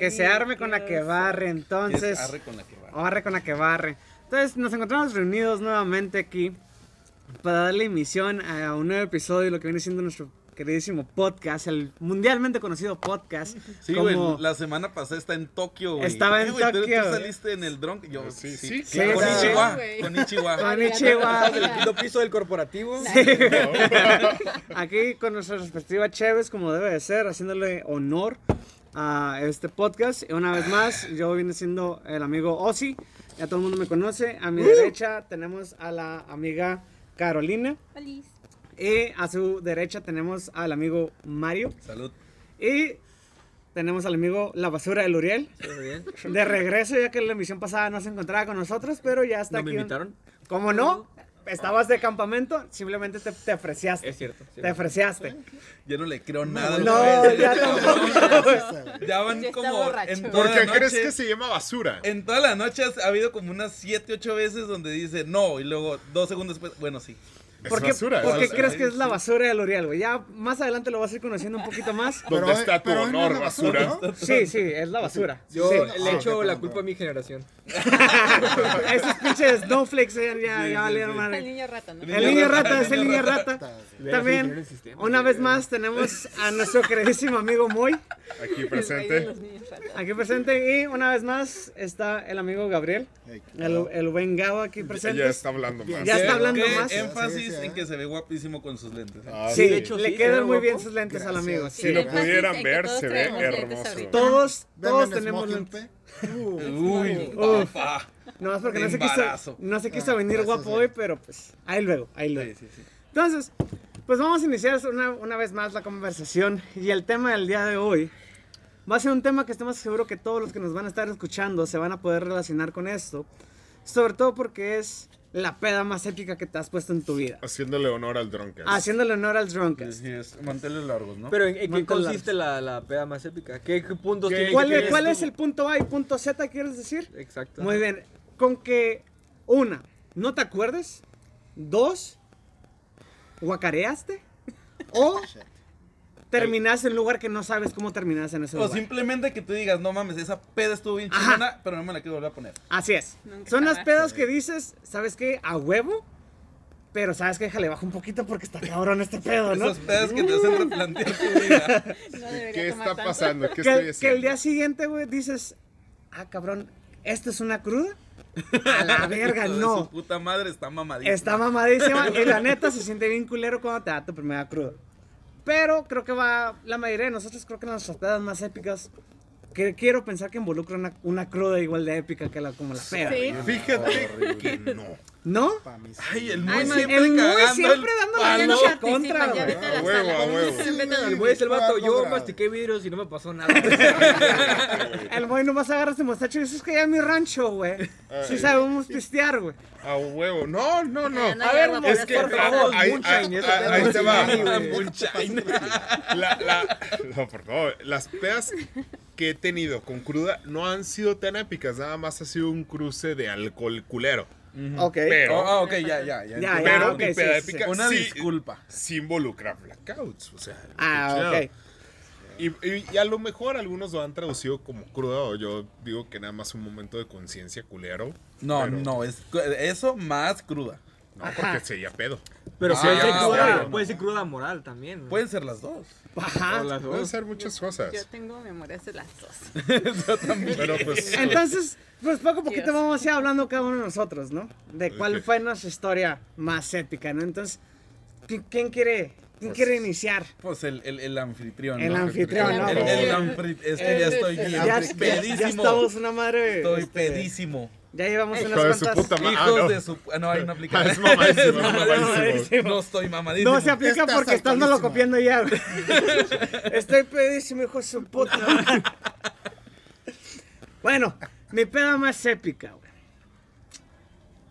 Que se arme con la que barre, entonces. Es arre con la que o arre con la que barre. Entonces nos encontramos reunidos nuevamente aquí para darle emisión a un nuevo episodio de lo que viene siendo nuestro queridísimo podcast, el mundialmente conocido podcast. Sí, como- güey, la semana pasada está en Tokio, güey. Estaba en Eh, güey, ¿tú- Tokio, ¿Tú güey. saliste en el dron? Yo, Sí, sí, sí, Sí, Con sí. Ichiwa, güey. con Ichiwa. Konnichiwa. En el quinto piso del corporativo. Aquí con nuestra respectiva Chévez, como debe de ser, haciéndole honor a este podcast. Y una vez más, yo vine siendo el amigo Ozzy. Ya todo el mundo me conoce. A mi derecha tenemos a la amiga Carolina. Feliz. Y a su derecha tenemos al amigo Mario. Salud. Y tenemos al amigo La Basura del Uriel. De regreso, ya que la emisión pasada no se encontraba con nosotros, pero ya está ¿No me aquí. invitaron? ¿Cómo no? Estabas de campamento, simplemente te, te ofreciaste. Es cierto. sí. Te ofreciaste. Ya no le creo nada. No, güey. ya tampoco. Ya van Ya como borracho. en toda ¿Por qué la crees que se llama basura? En toda la noche ha habido como unas 7, 8 veces donde dice no y luego dos segundos después, bueno, sí. ¿Por es qué, basura. por qué es- crees que es la basura del L'Oreal, güey? Ya más adelante lo vas a ir conociendo un poquito más. ¿Dónde Pero, está tu pero no honor, es la basura? basura, Sí, sí, es la basura. Yo Sí. le echo la culpa a mi generación. Esos pinches snowflakes ya, ya, Sí, ya valieron sí. madre. El niño rata, ¿no? El niño rata es el niño rata. También, una vez más, tenemos a nuestro queridísimo amigo Moy Aquí de presente. aquí presente. Y una vez más está el amigo Gabriel, el, el buen Gabo aquí Ya presente. está hablando más. Ya está ¿Qué- hablando más. énfasis Sí, sí, en sí. que se ve guapísimo con sus lentes. ¿eh? Ah, Sí, de hecho, le quedan muy bien guapo. sus lentes al amigo. Si sí. Si lo pudieran ver, se ve hermoso. Todos, todos en tenemos lentes. pe. Uh, Uy, Uf. papá. No, es porque no se, quiso, no se quiso Ah, venir guapo hoy, pero pues ahí luego, ahí luego. Sí, sí, sí. Entonces, pues vamos a iniciar una, una vez más la conversación y el tema del día de hoy va a ser un tema que estoy más seguro que todos los que nos van a estar escuchando se van a poder relacionar con esto, sobre todo porque es la peda más épica que te has puesto en tu vida. Haciéndole honor al Drunkard. Haciéndole honor al Drunkest. sí, es manteles largos, ¿no? Pero ¿en, en qué consiste la, la peda más épica? ¿Qué, qué puntos ¿Qué- tiene ¿Cuál, que ¿Cuál es el punto A y punto Z quieres decir? Exacto. Muy bien, con que una, no te acuerdes, dos, guacareaste o terminaste en un lugar que no sabes cómo terminaste en ese o lugar. simplemente que tú digas, no mames, esa peda estuvo bien Ajá. chingona, pero no me la quiero volver a poner. Así es. Nunca Son las pedas que dices, ¿sabes qué? A huevo. Pero sabes que déjale bajo un poquito porque está cabrón este pedo, ¿no? Esas pedas que te hacen replantear tu vida. No debería ¿Qué está tanto. pasando? ¿Qué que, estoy que haciendo? el día siguiente, güey, dices, ah, cabrón, ¿esto es una cruda? A la verga, no. Su puta madre está mamadísima. Está mamadísima y la neta se siente bien culero cuando te da tu primera cruda. Pero creo que va, la mayoría de nosotros creo que nuestras pedas más épicas, que quiero pensar que involucra una, una cruda igual de épica que la, como la peda. Sí. Fíjate que no. ¿No? Ay, el man, siempre el siempre el dando la contra, güey. a huevo, a huevo. El güey es el vato, yo mastiqué vidrios y no me pasó nada. El boy nomás agarra este mostacho y dices "Es que ya es mi rancho, güey. Sí sabemos pistear, güey. A huevo. No, no, no. Ah, A ver, no, es por que favor. favor, ahí, te va. güey. La, la, no, por favor. Las pedas que he tenido con cruda no han sido tan épicas. Nada más ha sido un cruce de alcohol culero. Ok. Pero, Oh, ah, ok, ya, ya, ya. Ya, pero ok, mi sí, peda sí, sí. épica Una sí, disculpa. sí involucra blackouts. O sea, Ah, ok. Y, y- y a lo mejor algunos lo han traducido como cruda o yo digo que nada más un momento de conciencia culero. No, pero- no, es eso más cruda. No, porque sería pedo. Pero Ah, puede, ser cruda, puede ser cruda moral también. ¿no? Pueden ser las dos. Ajá. Pueden ser muchas cosas. Yo tengo memorias de las dos. Pero pues Entonces, pues poco a poquito Dios. vamos a ir hablando cada uno de nosotros, ¿no? De cuál fue nuestra historia más épica, ¿no? Entonces, ¿qui- ¿quién quiere, quién Pues- quiere iniciar? Pues el, el, el anfitrión. El ¿no? anfitrión, ¿no? El, el anfri- Es que ya estoy El- bien Ya, ya- ya pedísimo. estamos una madre. Estoy este, pedísimo. Ya llevamos Hijo unas de su cuantas. puta Hijos ah, no. de su. ah, No, hay una Ah, aplicación. es mamadísimo, es mamadísimo. mamadísimo. No estoy mamadísimo. No se aplica Estás porque estás malo alcoholísimo. copiando ya. Estoy pedísimo, hijo de su puta. madre. bueno, mi peda más épica, güey.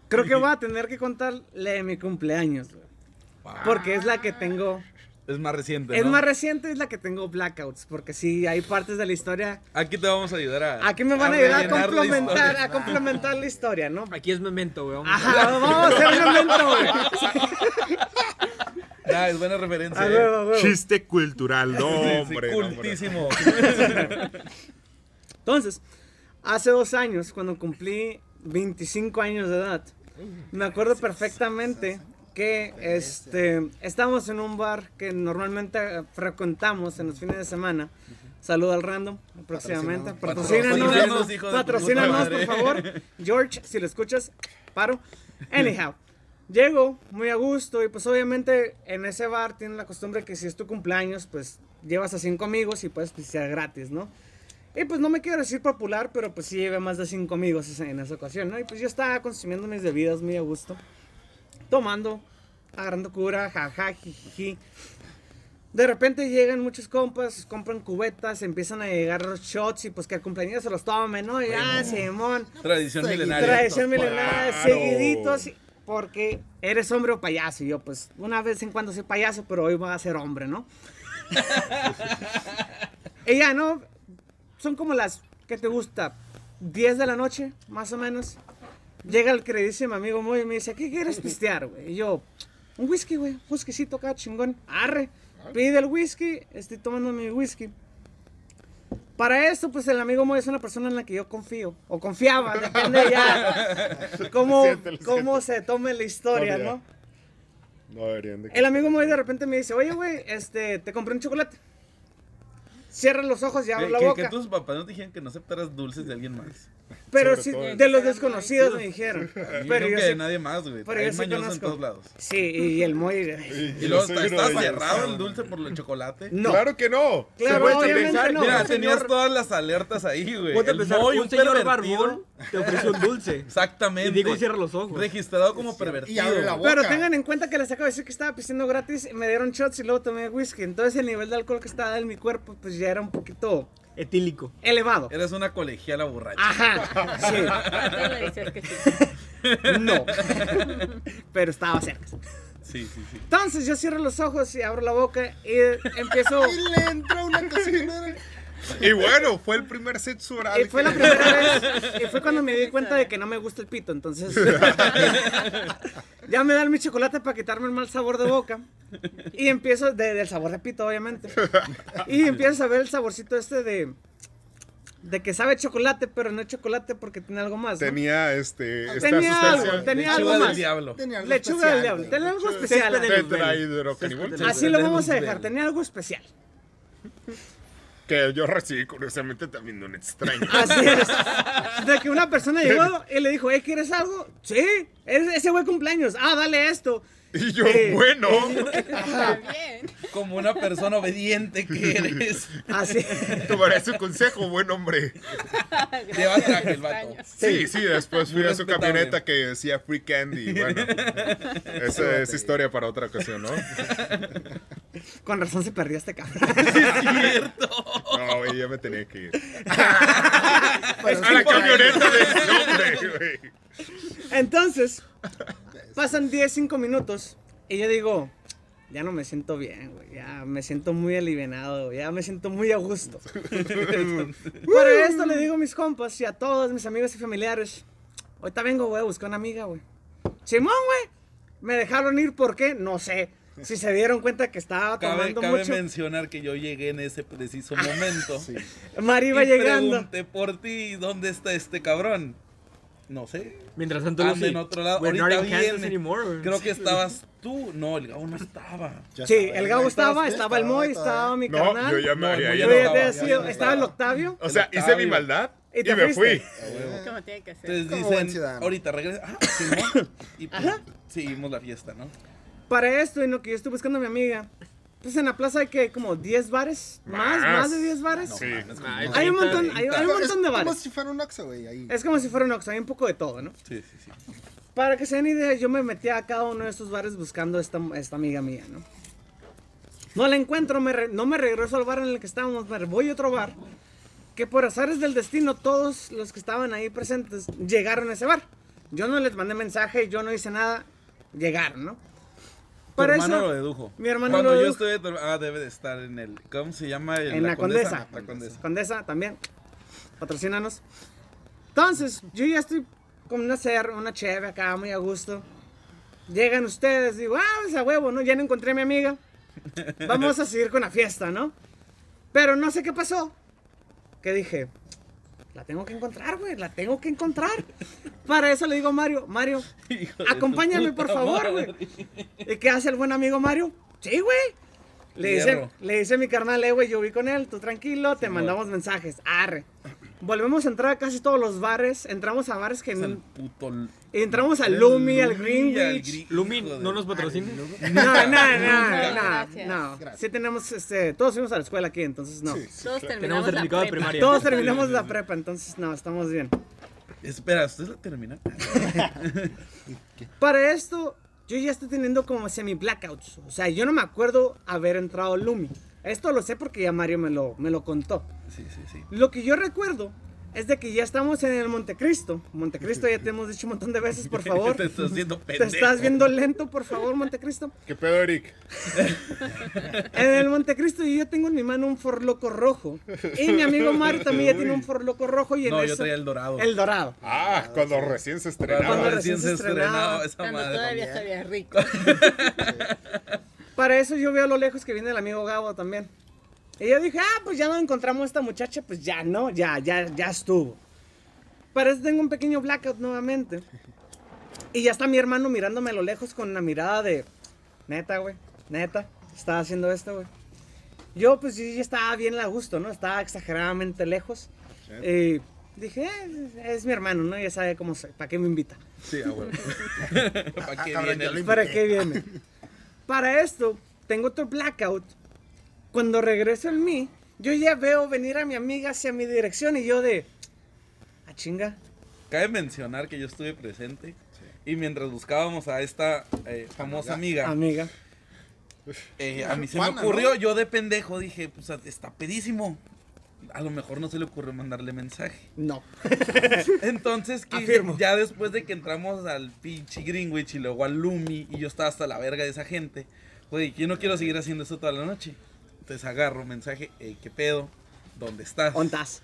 Creo que voy a tener que contarle de mi cumpleaños, güey. Porque es la que tengo. Es más reciente. Es ¿no? más reciente, es la que tengo blackouts. Porque sí, hay partes de la historia. Aquí te vamos a ayudar a. Aquí me van a ayudar a complementar, a complementar la historia, ¿no? Aquí es memento, güey. vamos a- Ajá, vamos a hacer un momento, güey. Ah, es buena referencia. Eh. Chiste cultural, no, Sí, sí, hombre. no, hombre. Entonces, hace dos años, cuando cumplí 25 años de edad, me acuerdo perfectamente que este, estábamos en un bar que normalmente frecuentamos en los fines de semana. Saluda al random próximamente. Patrocínanos, Patrocínanos, por favor. George, si lo escuchas, paro. Anyhow, llego muy a gusto y pues obviamente en ese bar tienen la costumbre que si es tu cumpleaños, pues llevas a cinco amigos y puedes pistear gratis, ¿no? Y pues no me quiero decir popular, pero pues sí llevé más de cinco amigos en esa ocasión, ¿no? Y pues yo estaba consumiendo mis bebidas muy a gusto, tomando, agarrando cura, jaja, jijiji. De repente llegan muchos compas, compran cubetas, empiezan a llegar los shots y pues que al cumpleaños se los tomen, ¿no? Y ah, Simón, Tradición milenaria. tradición milenaria, Claro. seguiditos, porque eres hombre o payaso. Y yo, pues, una vez en cuando soy payaso, pero hoy voy a ser hombre, ¿no? ya, ¿no? Son como las, ¿qué te gusta? 10 de la noche, más o menos. Llega el queridísimo amigo muy y me dice, ¿qué quieres pistear, güey? Y yo, un whisky, güey, un whiskycito acá, chingón. Arre, pide el whisky, estoy tomando mi whisky. Para esto, pues el amigo Moy es una persona en la que yo confío, o confiaba, depende ya cómo, cómo se tome la historia, Historia. ¿no? No deberían de El amigo Moy de repente me dice, oye, güey, este, te compré un chocolate. Cierra los ojos y abre Que, la que- boca. que tus papás no te dijeron que no aceptaras dulces de alguien más. Pero sí, todo de los desconocidos me dijeron. Y Pero creo yo que sí- de nadie más, güey. pero Hay yo sí mañosos en todos lados. Sí, y el Moy... Y yo luego está, está cerrado el dulce por el chocolate. No. Claro que no. Claro, Se puede obviamente no. Mira, un tenías señor- todas las alertas ahí, güey. El pensar, Moy, un señor pervertido. barbón te ofreció un dulce. Exactamente. Y digo, cierra los ojos. Registrado como pervertido. Y abre la boca. Pero tengan en cuenta que les acabo de decir que estaba pisteando gratis, y me dieron shots y luego tomé whisky. Entonces el nivel de alcohol que estaba en mi cuerpo pues ya era un poquito Etílico. elevado. Eres una colegiala borracha. Ajá, sí. No. Pero estaba cerca. Sí, sí, sí. Entonces yo cierro los ojos y abro la boca y empiezo. Y le entra una cocinera. Y bueno, fue el primer sexo oral. Y fue la primera vez. Y fue cuando me di cuenta de que no me gusta el pito. Entonces. ya me dan mi chocolate para quitarme el mal sabor de boca. Y empiezo. de- del sabor de pito, obviamente. Y empiezo a ver el saborcito este de. De que sabe chocolate, pero no es chocolate porque tiene algo más. ¿no? Tenía este. Esta Tenía algo, tenía Lechuga algo del más. diablo. Tenía algo Lechuga especial, del diablo. Tenía algo especial. Así lo vamos a Del dejar. Tenía algo especial. Que yo recibí curiosamente también de un extraño. Así es. De que una persona llegó y le dijo, hey, ¿quieres algo? Sí, es- ese güey cumpleaños. Ah, dale esto. Y yo, bueno. Está bien. Como una persona obediente que eres. Así. Tomaré su consejo, buen hombre. Lleva traje el vato. Sí, sí, después fui Muy a su camioneta que decía Free Candy. Bueno, esa es historia para otra ocasión, ¿no? Con razón se perdió este cabrón. No, güey, ya me tenía que ir. Pues, A la camioneta del nombre, güey. Entonces, pasan 10, 5 minutos y yo digo, ya no me siento bien, güey. Ya me siento muy alivianado, ya me siento muy a gusto. Por esto le digo a mis compas y a todos mis amigos y familiares, ahorita vengo, güey, a buscar una amiga, güey. Simón, güey. Me dejaron ir, ¿por qué? No sé. Si se dieron cuenta que estaba Cabe, tomando cabe mucho. mencionar que yo llegué en ese preciso momento. Mari iba llegando. pregunté por ti, ¿dónde está este cabrón? No sé. Mientras tanto, Lucy, en otro lado. we're not Ahorita viene. anymore. Creo que estabas tú. No, el Gabo no estaba. Ya Sí, estaba, el Gabo estaba, estaba el Moy, estaba- mi No, carnal. yo ya me había no, ido. Estaba, el Octavio. O sea, hice mi maldad Y me fuiste. fui. Como tiene que ser. Entonces Como dicen, ahorita regresa. Ah, Simón. Y pues seguimos la fiesta, ¿no? Para esto, en lo que yo estoy buscando a mi amiga, pues en la plaza hay que como 10 bares, más, Más. más de 10 bares. Sí. como- Hay un montón, hay, hay un Es montón de como bares. si fuera un Oxxo, güey, ahí. Es como si fuera un Oxxo, hay un poco de todo, ¿no? Sí, sí, sí. Para que se den idea, yo me metí a cada uno de estos bares buscando a esta, esta amiga mía, ¿no? No la encuentro, me re- no me regreso al bar en el que estábamos, me voy a otro bar. Que por azares del destino, todos los que estaban ahí presentes llegaron a ese bar. Yo no les mandé mensaje, yo no hice nada, llegaron, ¿no? Para hermano eso- lo dedujo. mi hermano Cuando lo yo dedujo. estuve. Ah, debe de estar en el. ¿Cómo se llama? En la Condesa. La Condesa. Condesa también. Patrocínanos. Entonces, yo ya estoy con una cer una cheve acá, muy a gusto. Llegan ustedes, digo, ah, pues a huevo, ¿no? Ya no encontré a mi amiga. Vamos a seguir con la fiesta, ¿no? Pero no sé qué pasó. Que dije, tengo que encontrar, güey, la tengo que encontrar. Para eso le digo a Mario, Mario, Hijo acompáñame por favor, güey. ¿Y qué hace el buen amigo Mario? Sí, güey. Le dice, le dice mi carnal, eh, güey, yo vi con él, tú tranquilo, te mandamos mensajes. Arre. Volvemos a entrar a casi todos los bares, entramos a bares que... Es el puto. Entramos al Lumi, al Lumi Greenwich. De- no nos patrocina. No, no, no, no, no. Sí tenemos, este, todos fuimos a la escuela aquí, entonces no. Todos terminamos la primaria. Todos terminamos la prepa, entonces no, estamos bien. Espera, ¿ustedes la terminan? Para esto, yo ya estoy teniendo como semi-blackouts. O sea, yo no me acuerdo haber entrado al Lumi. Esto lo sé porque ya Mario me lo, me lo contó. Sí, sí, sí. Lo que yo recuerdo es de que ya estamos en el Montecristo. Montecristo ya te hemos dicho un montón de veces, por favor. Te estás haciendo Te pendejo. estás viendo lento, por favor, Montecristo. ¿Qué pedo, Eric? En el Montecristo yo tengo en mi mano un forloco rojo. Y mi amigo Mario también ya tiene un forloco rojo y en No, eso... yo traía el dorado. El dorado. Ah, cuando recién se estrenaba. Cuando recién se estrenaba estrenaba. esa Cuando madre. todavía sabía rico. Para eso yo veo a lo lejos que viene el amigo Gabo también. Y yo dije, ah, pues ya no encontramos a esta muchacha, pues ya no, ya, ya, ya estuvo. Para eso tengo un pequeño blackout nuevamente. Y ya está mi hermano mirándome a lo lejos con la mirada de, neta, güey, neta, estaba haciendo esto, güey. Yo, pues, sí, ya estaba bien a gusto, ¿no? Estaba exageradamente lejos. Y dije, eh, es mi hermano, ¿no? Ya sabe cómo soy, ¿para qué me invita? Sí, ah, bueno. ¿Para qué Ah, viene ¿Para qué viene? Para esto, tengo otro blackout. Cuando regreso en mí, yo ya veo venir a mi amiga hacia mi dirección y yo de... A chinga. Cabe mencionar que yo estuve presente y mientras buscábamos a esta eh, famosa amiga, Amiga. eh, a mí se Juana, me ocurrió, ¿no? yo de pendejo dije, pues está pedísimo. A lo mejor no se le ocurrió mandarle mensaje. No. Entonces. Afirmo. ya después de que entramos al pinche Greenwich y luego al Lumi y yo estaba hasta la verga de esa gente, güey, yo no quiero seguir haciendo esto toda la noche. Entonces agarro mensaje, "Ey, ¿qué pedo? ¿Dónde estás? Ontas.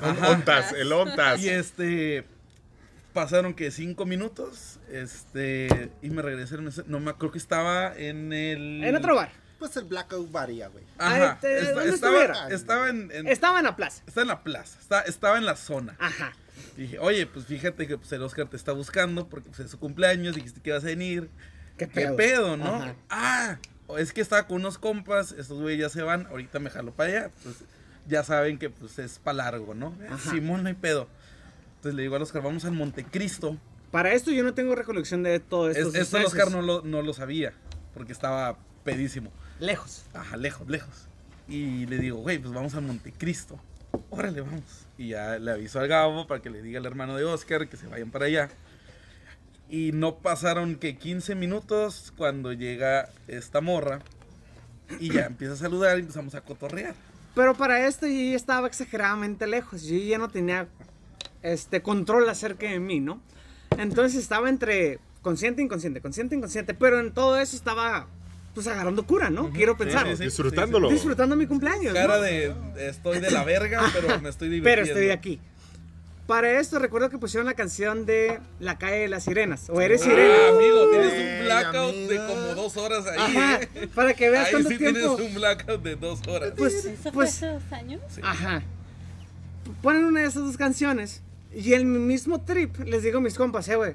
Ajá. Ontas, el Ontas. Y este. Pasaron que cinco minutos. Este. Y me regresé. No me acuerdo que estaba en el. En otro bar. Pues el blackout varía, güey. Ajá. Ay, te- esta- ¿dónde estaba, estuviera? estaba en. en- Estaba en la plaza. estaba en la plaza. Estaba, estaba en la zona. Ajá. Dije, oye, pues fíjate que pues, el Oscar te está buscando porque pues, es su cumpleaños. Dijiste que ibas a venir. ¿Qué ¿Qué pedo? pedo, no? Ajá. Ah, es que estaba con unos compas. Estos güeyes ya se van. Ahorita me jalo para allá. Pues ya saben que pues es para largo, ¿no? Ajá. Simón, no hay pedo. Entonces le digo al Oscar, vamos al Montecristo. Para esto yo no tengo recolección de todo esto. Es, esto el Oscar no lo, no lo sabía, porque estaba pedísimo. Lejos. Ajá, lejos, lejos. Y le digo, güey, pues vamos a Montecristo. Órale, vamos. Y ya le aviso al Gabo para que le diga al hermano de Oscar que se vayan para allá. Y no pasaron que 15 minutos cuando llega esta morra. Y ya empieza a saludar y empezamos a cotorrear. Pero para esto yo ya estaba exageradamente lejos. Yo ya no tenía este control acerca de mí, ¿no? Entonces estaba entre consciente e inconsciente, consciente e inconsciente. Pero en todo eso estaba pues agarrando cura, ¿no? Quiero pensar. sí, sí. Disfrutándolo. Disfrutando mi cumpleaños. ¿no? Cara de estoy de la verga, pero me estoy divirtiendo. Pero estoy aquí. Para esto recuerdo que pusieron la canción de La calle de las sirenas. O eres Ah, sirena. amigo, tienes un blackout de como dos horas ahí. Ajá. ¿eh? Para que veas Ahí cuánto sí tiempo. tienes un blackout de dos horas. Pues, ¿Eso fue pues, hace dos años? Ajá. Ponen una de esas dos canciones y mi mismo trip les digo a mis compas, eh, güey,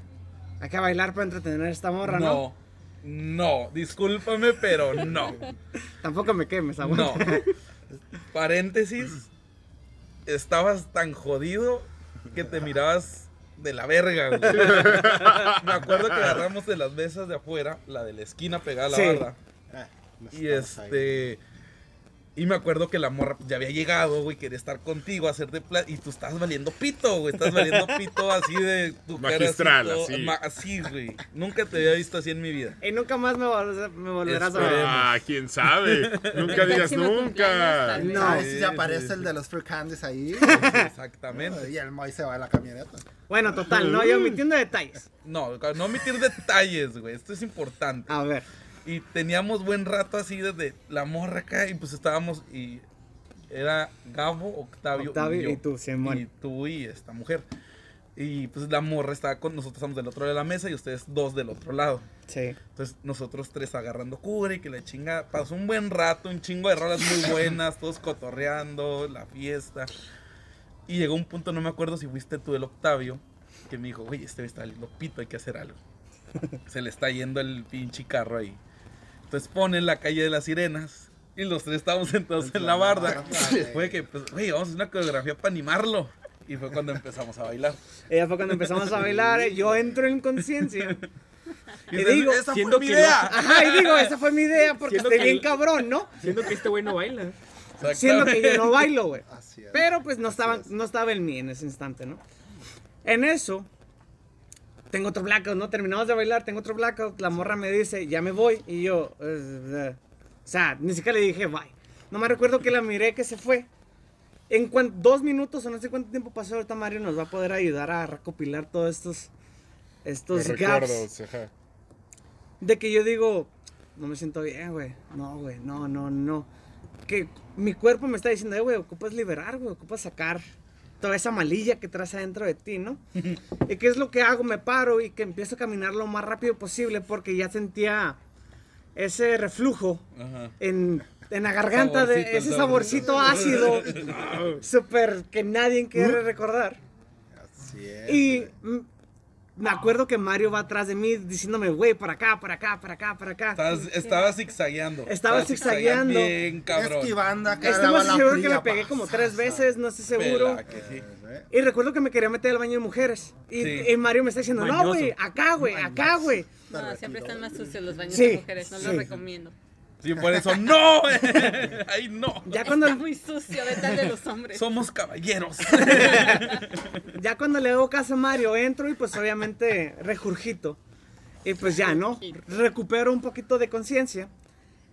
hay que bailar para entretener a esta morra, ¿no? no, no, discúlpame, pero no. Tampoco me quemes, No. aguanta. Paréntesis, estabas tan jodido que te mirabas de la verga, güey. Me acuerdo que agarramos de las mesas de afuera, la de la esquina pegada a la Sí. barda. Ah, Y ahí. Y me acuerdo que la morra ya había llegado, güey, quería estar contigo, hacerte pla- Y tú estabas valiendo pito, güey. Estás valiendo pito así de tu cara Magistral, todo- así. ma- así, güey. Nunca te había visto así en mi vida. Y nunca más me, vol- me volverás a ver. Ah, quién sabe. Nunca digas nunca. No. Ay, si Sí, se aparece sí, el de los Fruit Candies ahí. Exactamente. y el Moy se va a la camioneta. Bueno, total, no, yo omitiendo detalles. No, no omitir detalles, güey. Esto es importante. A ver, Y teníamos buen rato así desde la morra acá y pues estábamos y era Gabo, Octavio, Octavio y, yo. y tú, Simón. Y tú y esta mujer. Y pues la morra estaba con nosotros, estamos del otro lado de la mesa y ustedes dos del otro lado. sí. Entonces nosotros tres agarrando cubre y que la chinga. Pasó un buen rato, un chingo de rolas muy buenas, todos cotorreando, la fiesta. Y llegó un punto, no me acuerdo si fuiste tú el Octavio, que me dijo, güey, este está lindo pito, hay que hacer algo. Se le está yendo el pinche carro ahí. Entonces pone la calle de las sirenas. Y los tres estábamos sentados en la barda. Fue que, pues, güey, vamos a hacer una coreografía para animarlo. Y fue cuando empezamos a bailar. Ella fue cuando empezamos a bailar, yo entro en conciencia. Y digo, esa siendo fue mi idea. Ajá, y digo, esa fue mi idea porque Siendo estoy que- bien cabrón, ¿no? Siendo que este güey no baila. Siendo que yo no bailo, güey. Así es. Pero pues no estaba, es. no estaba en mí en ese instante, ¿no? En eso, tengo otro blackout, ¿no? Terminamos de bailar, tengo otro blackout. La morra me dice, ya me voy. Y yo, o sea, ni siquiera le dije bye. No me recuerdo que la miré que se fue. En cuan- dos minutos o no sé cuánto tiempo pasó, ahorita Mario nos va a poder ayudar a recopilar todos estos, estos gaps. ajá. De que yo digo, no me siento bien, güey. No, güey, no, no, no. Que mi cuerpo me está diciendo, eh, güey, ocupas liberar, güey, ocupas sacar toda esa malilla que traes adentro de ti, ¿no? ¿Y qué es lo que hago? Me paro y que empiezo a caminar lo más rápido posible porque ya sentía ese reflujo Ajá. en, en la garganta, de ese saborcito. saborcito ácido, súper que nadie quiere recordar. Así es. Y mm, me acuerdo que Mario va atrás de mí diciéndome, güey, para acá, para acá, para acá, para acá. Estabas, estaba zigzagueando. Estaba zigzagueando. Bien, cabrón. Esquivando acá. La seguro que me pegué como tres veces, no estoy seguro. Pela, que sí. Y recuerdo que me quería meter al baño de mujeres. Y, Sí. y Mario me está diciendo, no, güey, acá, güey, acá, güey. No, siempre están más sucios los baños Sí, de mujeres, no sí. los recomiendo. Sí, por eso, ¡no! Ahí no. Ya cuando, Está muy sucio, vete de los hombres. Somos caballeros. ya cuando le hago caso a Mario, entro y pues obviamente regurgito. Y pues ya, ¿no? Recupero un poquito de conciencia.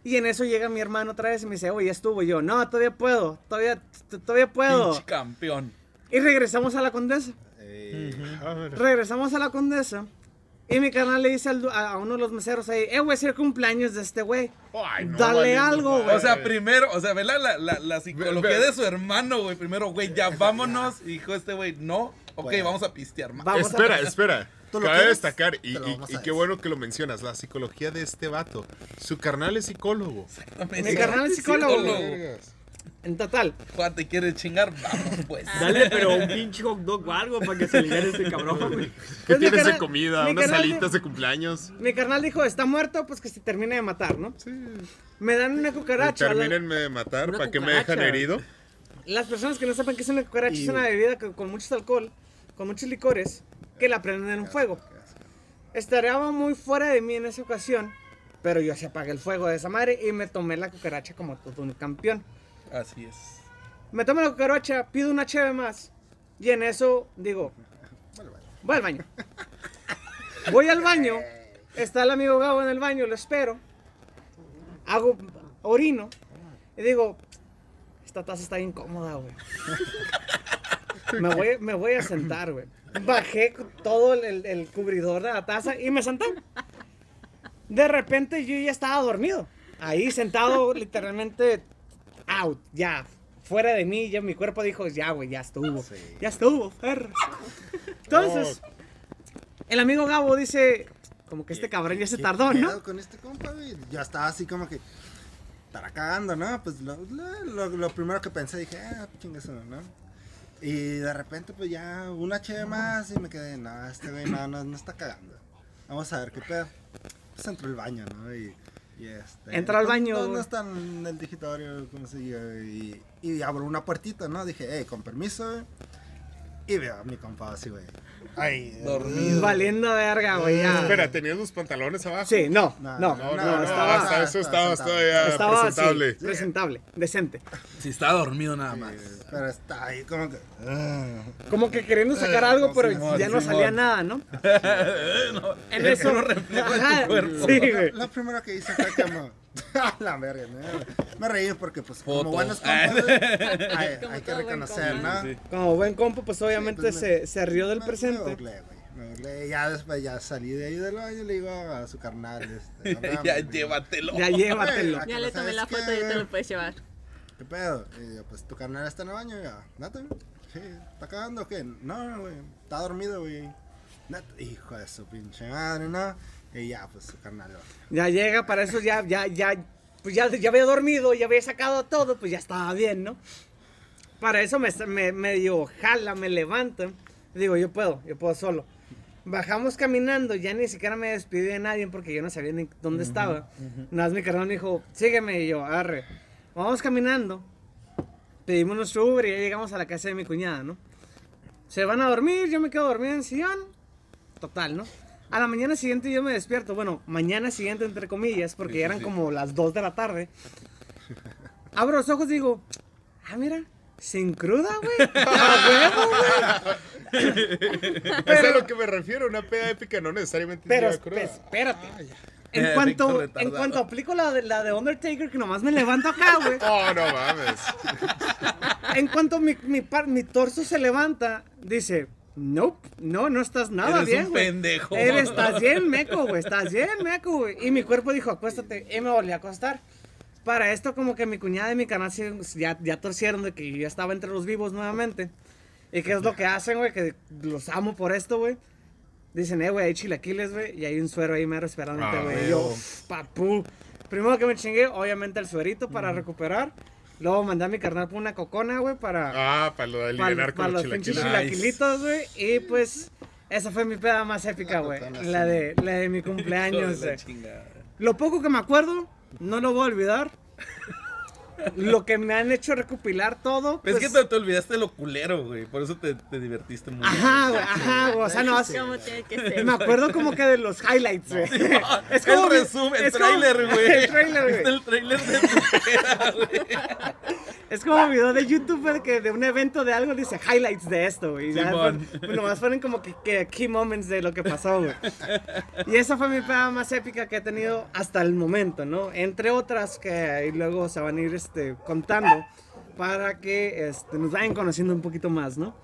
Y en eso llega mi hermano otra vez y me dice, oye, ya estuvo. Y yo, no, todavía puedo, todavía, todavía puedo. Pinche campeón. Y regresamos a la condesa. eh, Regresamos a la condesa. Y mi canal le dice al a, uno de los meseros ahí, eh, güey, es el cumpleaños de este güey. Ay, no, Dale valiendo algo, güey. O sea, primero, o sea, ve la, la, psicología Ve- ve- de su hermano, güey. Primero, güey, ya vámonos. Y dijo este güey, no. Ok, Bueno. vamos a pistear más. A- espera, espera. ¿Tú lo Cabe quieres? destacar, y, y- y qué bueno que lo mencionas, la psicología de este vato. Su carnal es psicólogo. Mi carnal es psicólogo. Vergas. En total. Juan, ¿te quieres chingar? Vamos, pues. Dale, pero un pinche hot dog o algo para que se libere ese cabrón, güey. ¿Qué Pues tienes de comida? mi ¿Unas carnal- alitas de cumpleaños? Mi carnal dijo, está muerto, pues que se termine de matar, ¿no? Sí. Me dan una cucaracha. Termínenme de matar, ¿para qué me dejan herido? Las personas que no sepan que es una cucaracha, es una bebida con, con muchos alcohol, con muchos licores, que la prenden en un fuego. Estaría muy fuera de mí en esa ocasión, pero yo se apagué el fuego de esa madre y me tomé la cucaracha como todo un campeón. Así es. Me tomo la cucaracha, pido una cheve más, y en eso digo, voy al baño. Voy al baño, está el amigo Gabo en el baño, lo espero, hago orino, y digo, esta taza está incómoda, güey. Me voy, me voy a sentar, güey. Bajé todo el cubridor de la taza y me senté. De repente yo ya estaba dormido. Ahí sentado, literalmente, out, ya. Fuera de mí, ya mi cuerpo dijo, ya, güey, ya estuvo. Sí. Ya estuvo, perros. Entonces, el amigo Gabo dice, como que este cabrón ya se ¿Qué tardó, ¿no? con este compa, güey? Ya estaba así como que. Estará cagando, ¿no? Pues lo, lo- primero que pensé, dije, ah, chingas, ¿no? Y de repente, pues ya una cheve más y me quedé, no, este güey no, no, no está cagando. Vamos a ver qué pedo. Pues entró al baño, ¿no? Y, Entra al baño, No, no está en el digitorio, como se diga, y, y abro una puertita, ¿no? Dije, hey, con permiso, güey. Y veo a mi compa así, güey. Ay, Dormido. Valiendo verga, güey, ya. Espera, ¿tenías los pantalones abajo? Sí, no, No, no, No, no, no, no, estaba, hasta eso estaba sentado. todavía estaba presentable. presentable, decente. Si está dormido nada más. Pero está ahí como que. ah. Como que queriendo sacar algo, pero Simón, ya no Simón. salía nada, ¿no? En eso. puro reflejo tu cuerpo. Sí, güey. Lo primero que hice fue como. la verga, ¿no? Me reí porque, pues, como Fotos. buenos compas, hay, Como hay que reconocer. ¿no? Sí. Como buen compa, pues obviamente pues, me- se, se rió del Me- Me presente. burlé, güey. Me burlé. Ya después ya salí de ahí del baño y le digo a su carnal. Este, "No, ya llévatelo. Ya llévatelo. Ya le tomé la foto y ya te lo puedes llevar. ¿Qué pedo? Y yo, pues tu carnal está en el baño, ya. ¿Nata? Sí, ¿está cagando o qué? No, güey. Está dormido, güey. Hijo de su pinche madre, ¿no? Y ya, pues su carnal. Ya llega, para eso ya, ya, ya, pues ya, ya había dormido, ya había sacado todo, pues ya estaba bien, ¿no? para eso me, me medio jala, me levanta. Digo, yo puedo, yo puedo solo. Bajamos caminando, ya ni siquiera me despedí de nadie porque yo no sabía ni dónde estaba. Nada más mi carnal me dijo, sígueme y yo, arre. Vamos caminando, pedimos nuestro Uber y ya llegamos a la casa de mi cuñada, ¿no? Se van a dormir, yo me quedo dormido en el sillón. Total, ¿no? A la mañana siguiente yo me despierto, bueno, mañana siguiente entre comillas, porque ya eran como las 2 de la tarde. Abro los ojos y digo, ah, mira, sin cruda, güey. A huevo, güey. Es a lo que me refiero, una peda épica no necesariamente Pero lleva cruda. espérate. Ah. En Eh, cuanto, en cuanto aplico la de, la de Undertaker, que nomás me levanto acá, güey. Oh, no mames. En cuanto mi, mi, par- mi torso se levanta, dice, nope, no, no estás nada Eres bien, güey. pendejo. Eres, estás bien meco, güey, estás bien meco, güey. Y mi cuerpo dijo, acuéstate, y me volví a acostar. Para esto como que mi cuñada y mi canal ya, ya torcieron de que yo ya estaba entre los vivos nuevamente. ¿Y qué es lo que hacen, güey? Que los amo por esto, güey. Dicen, eh, güey, hay chilaquiles, güey, y hay un suero ahí mero esperándote, Ah, güey. Y yo, papú. Primero que me chingué, obviamente el suerito para recuperar. Luego mandé a mi carnal por una cocona, güey, para, Ah, para lo de para con los los pinches chilaquiles. chilaquilitos, güey. Y pues, esa fue mi peda más épica, güey. cocona, sí. La de, la de mi cumpleaños, güey. Lo poco que me acuerdo, no lo voy a olvidar. Lo que me han hecho recopilar todo. Es pues, que te, te olvidaste lo culero, güey. Por eso te, te divertiste mucho. Ajá, güey, ajá, güey. O sea, no, Sí. ¿Cómo tiene que ser? me acuerdo como que de los highlights, güey. Es el resumen, el es como- trailer, güey. El trailer, ¿Viste güey. el trailer de tu güey? Es como video de YouTube que de un evento de algo dice highlights de esto, güey. Y después, pues, nomás ponen como que, que key moments de lo que pasó, güey. Y esa fue mi peda más épica que he tenido hasta el momento, ¿no? Entre otras que ahí luego se van a ir este, contando para que este, nos vayan conociendo un poquito más, ¿no?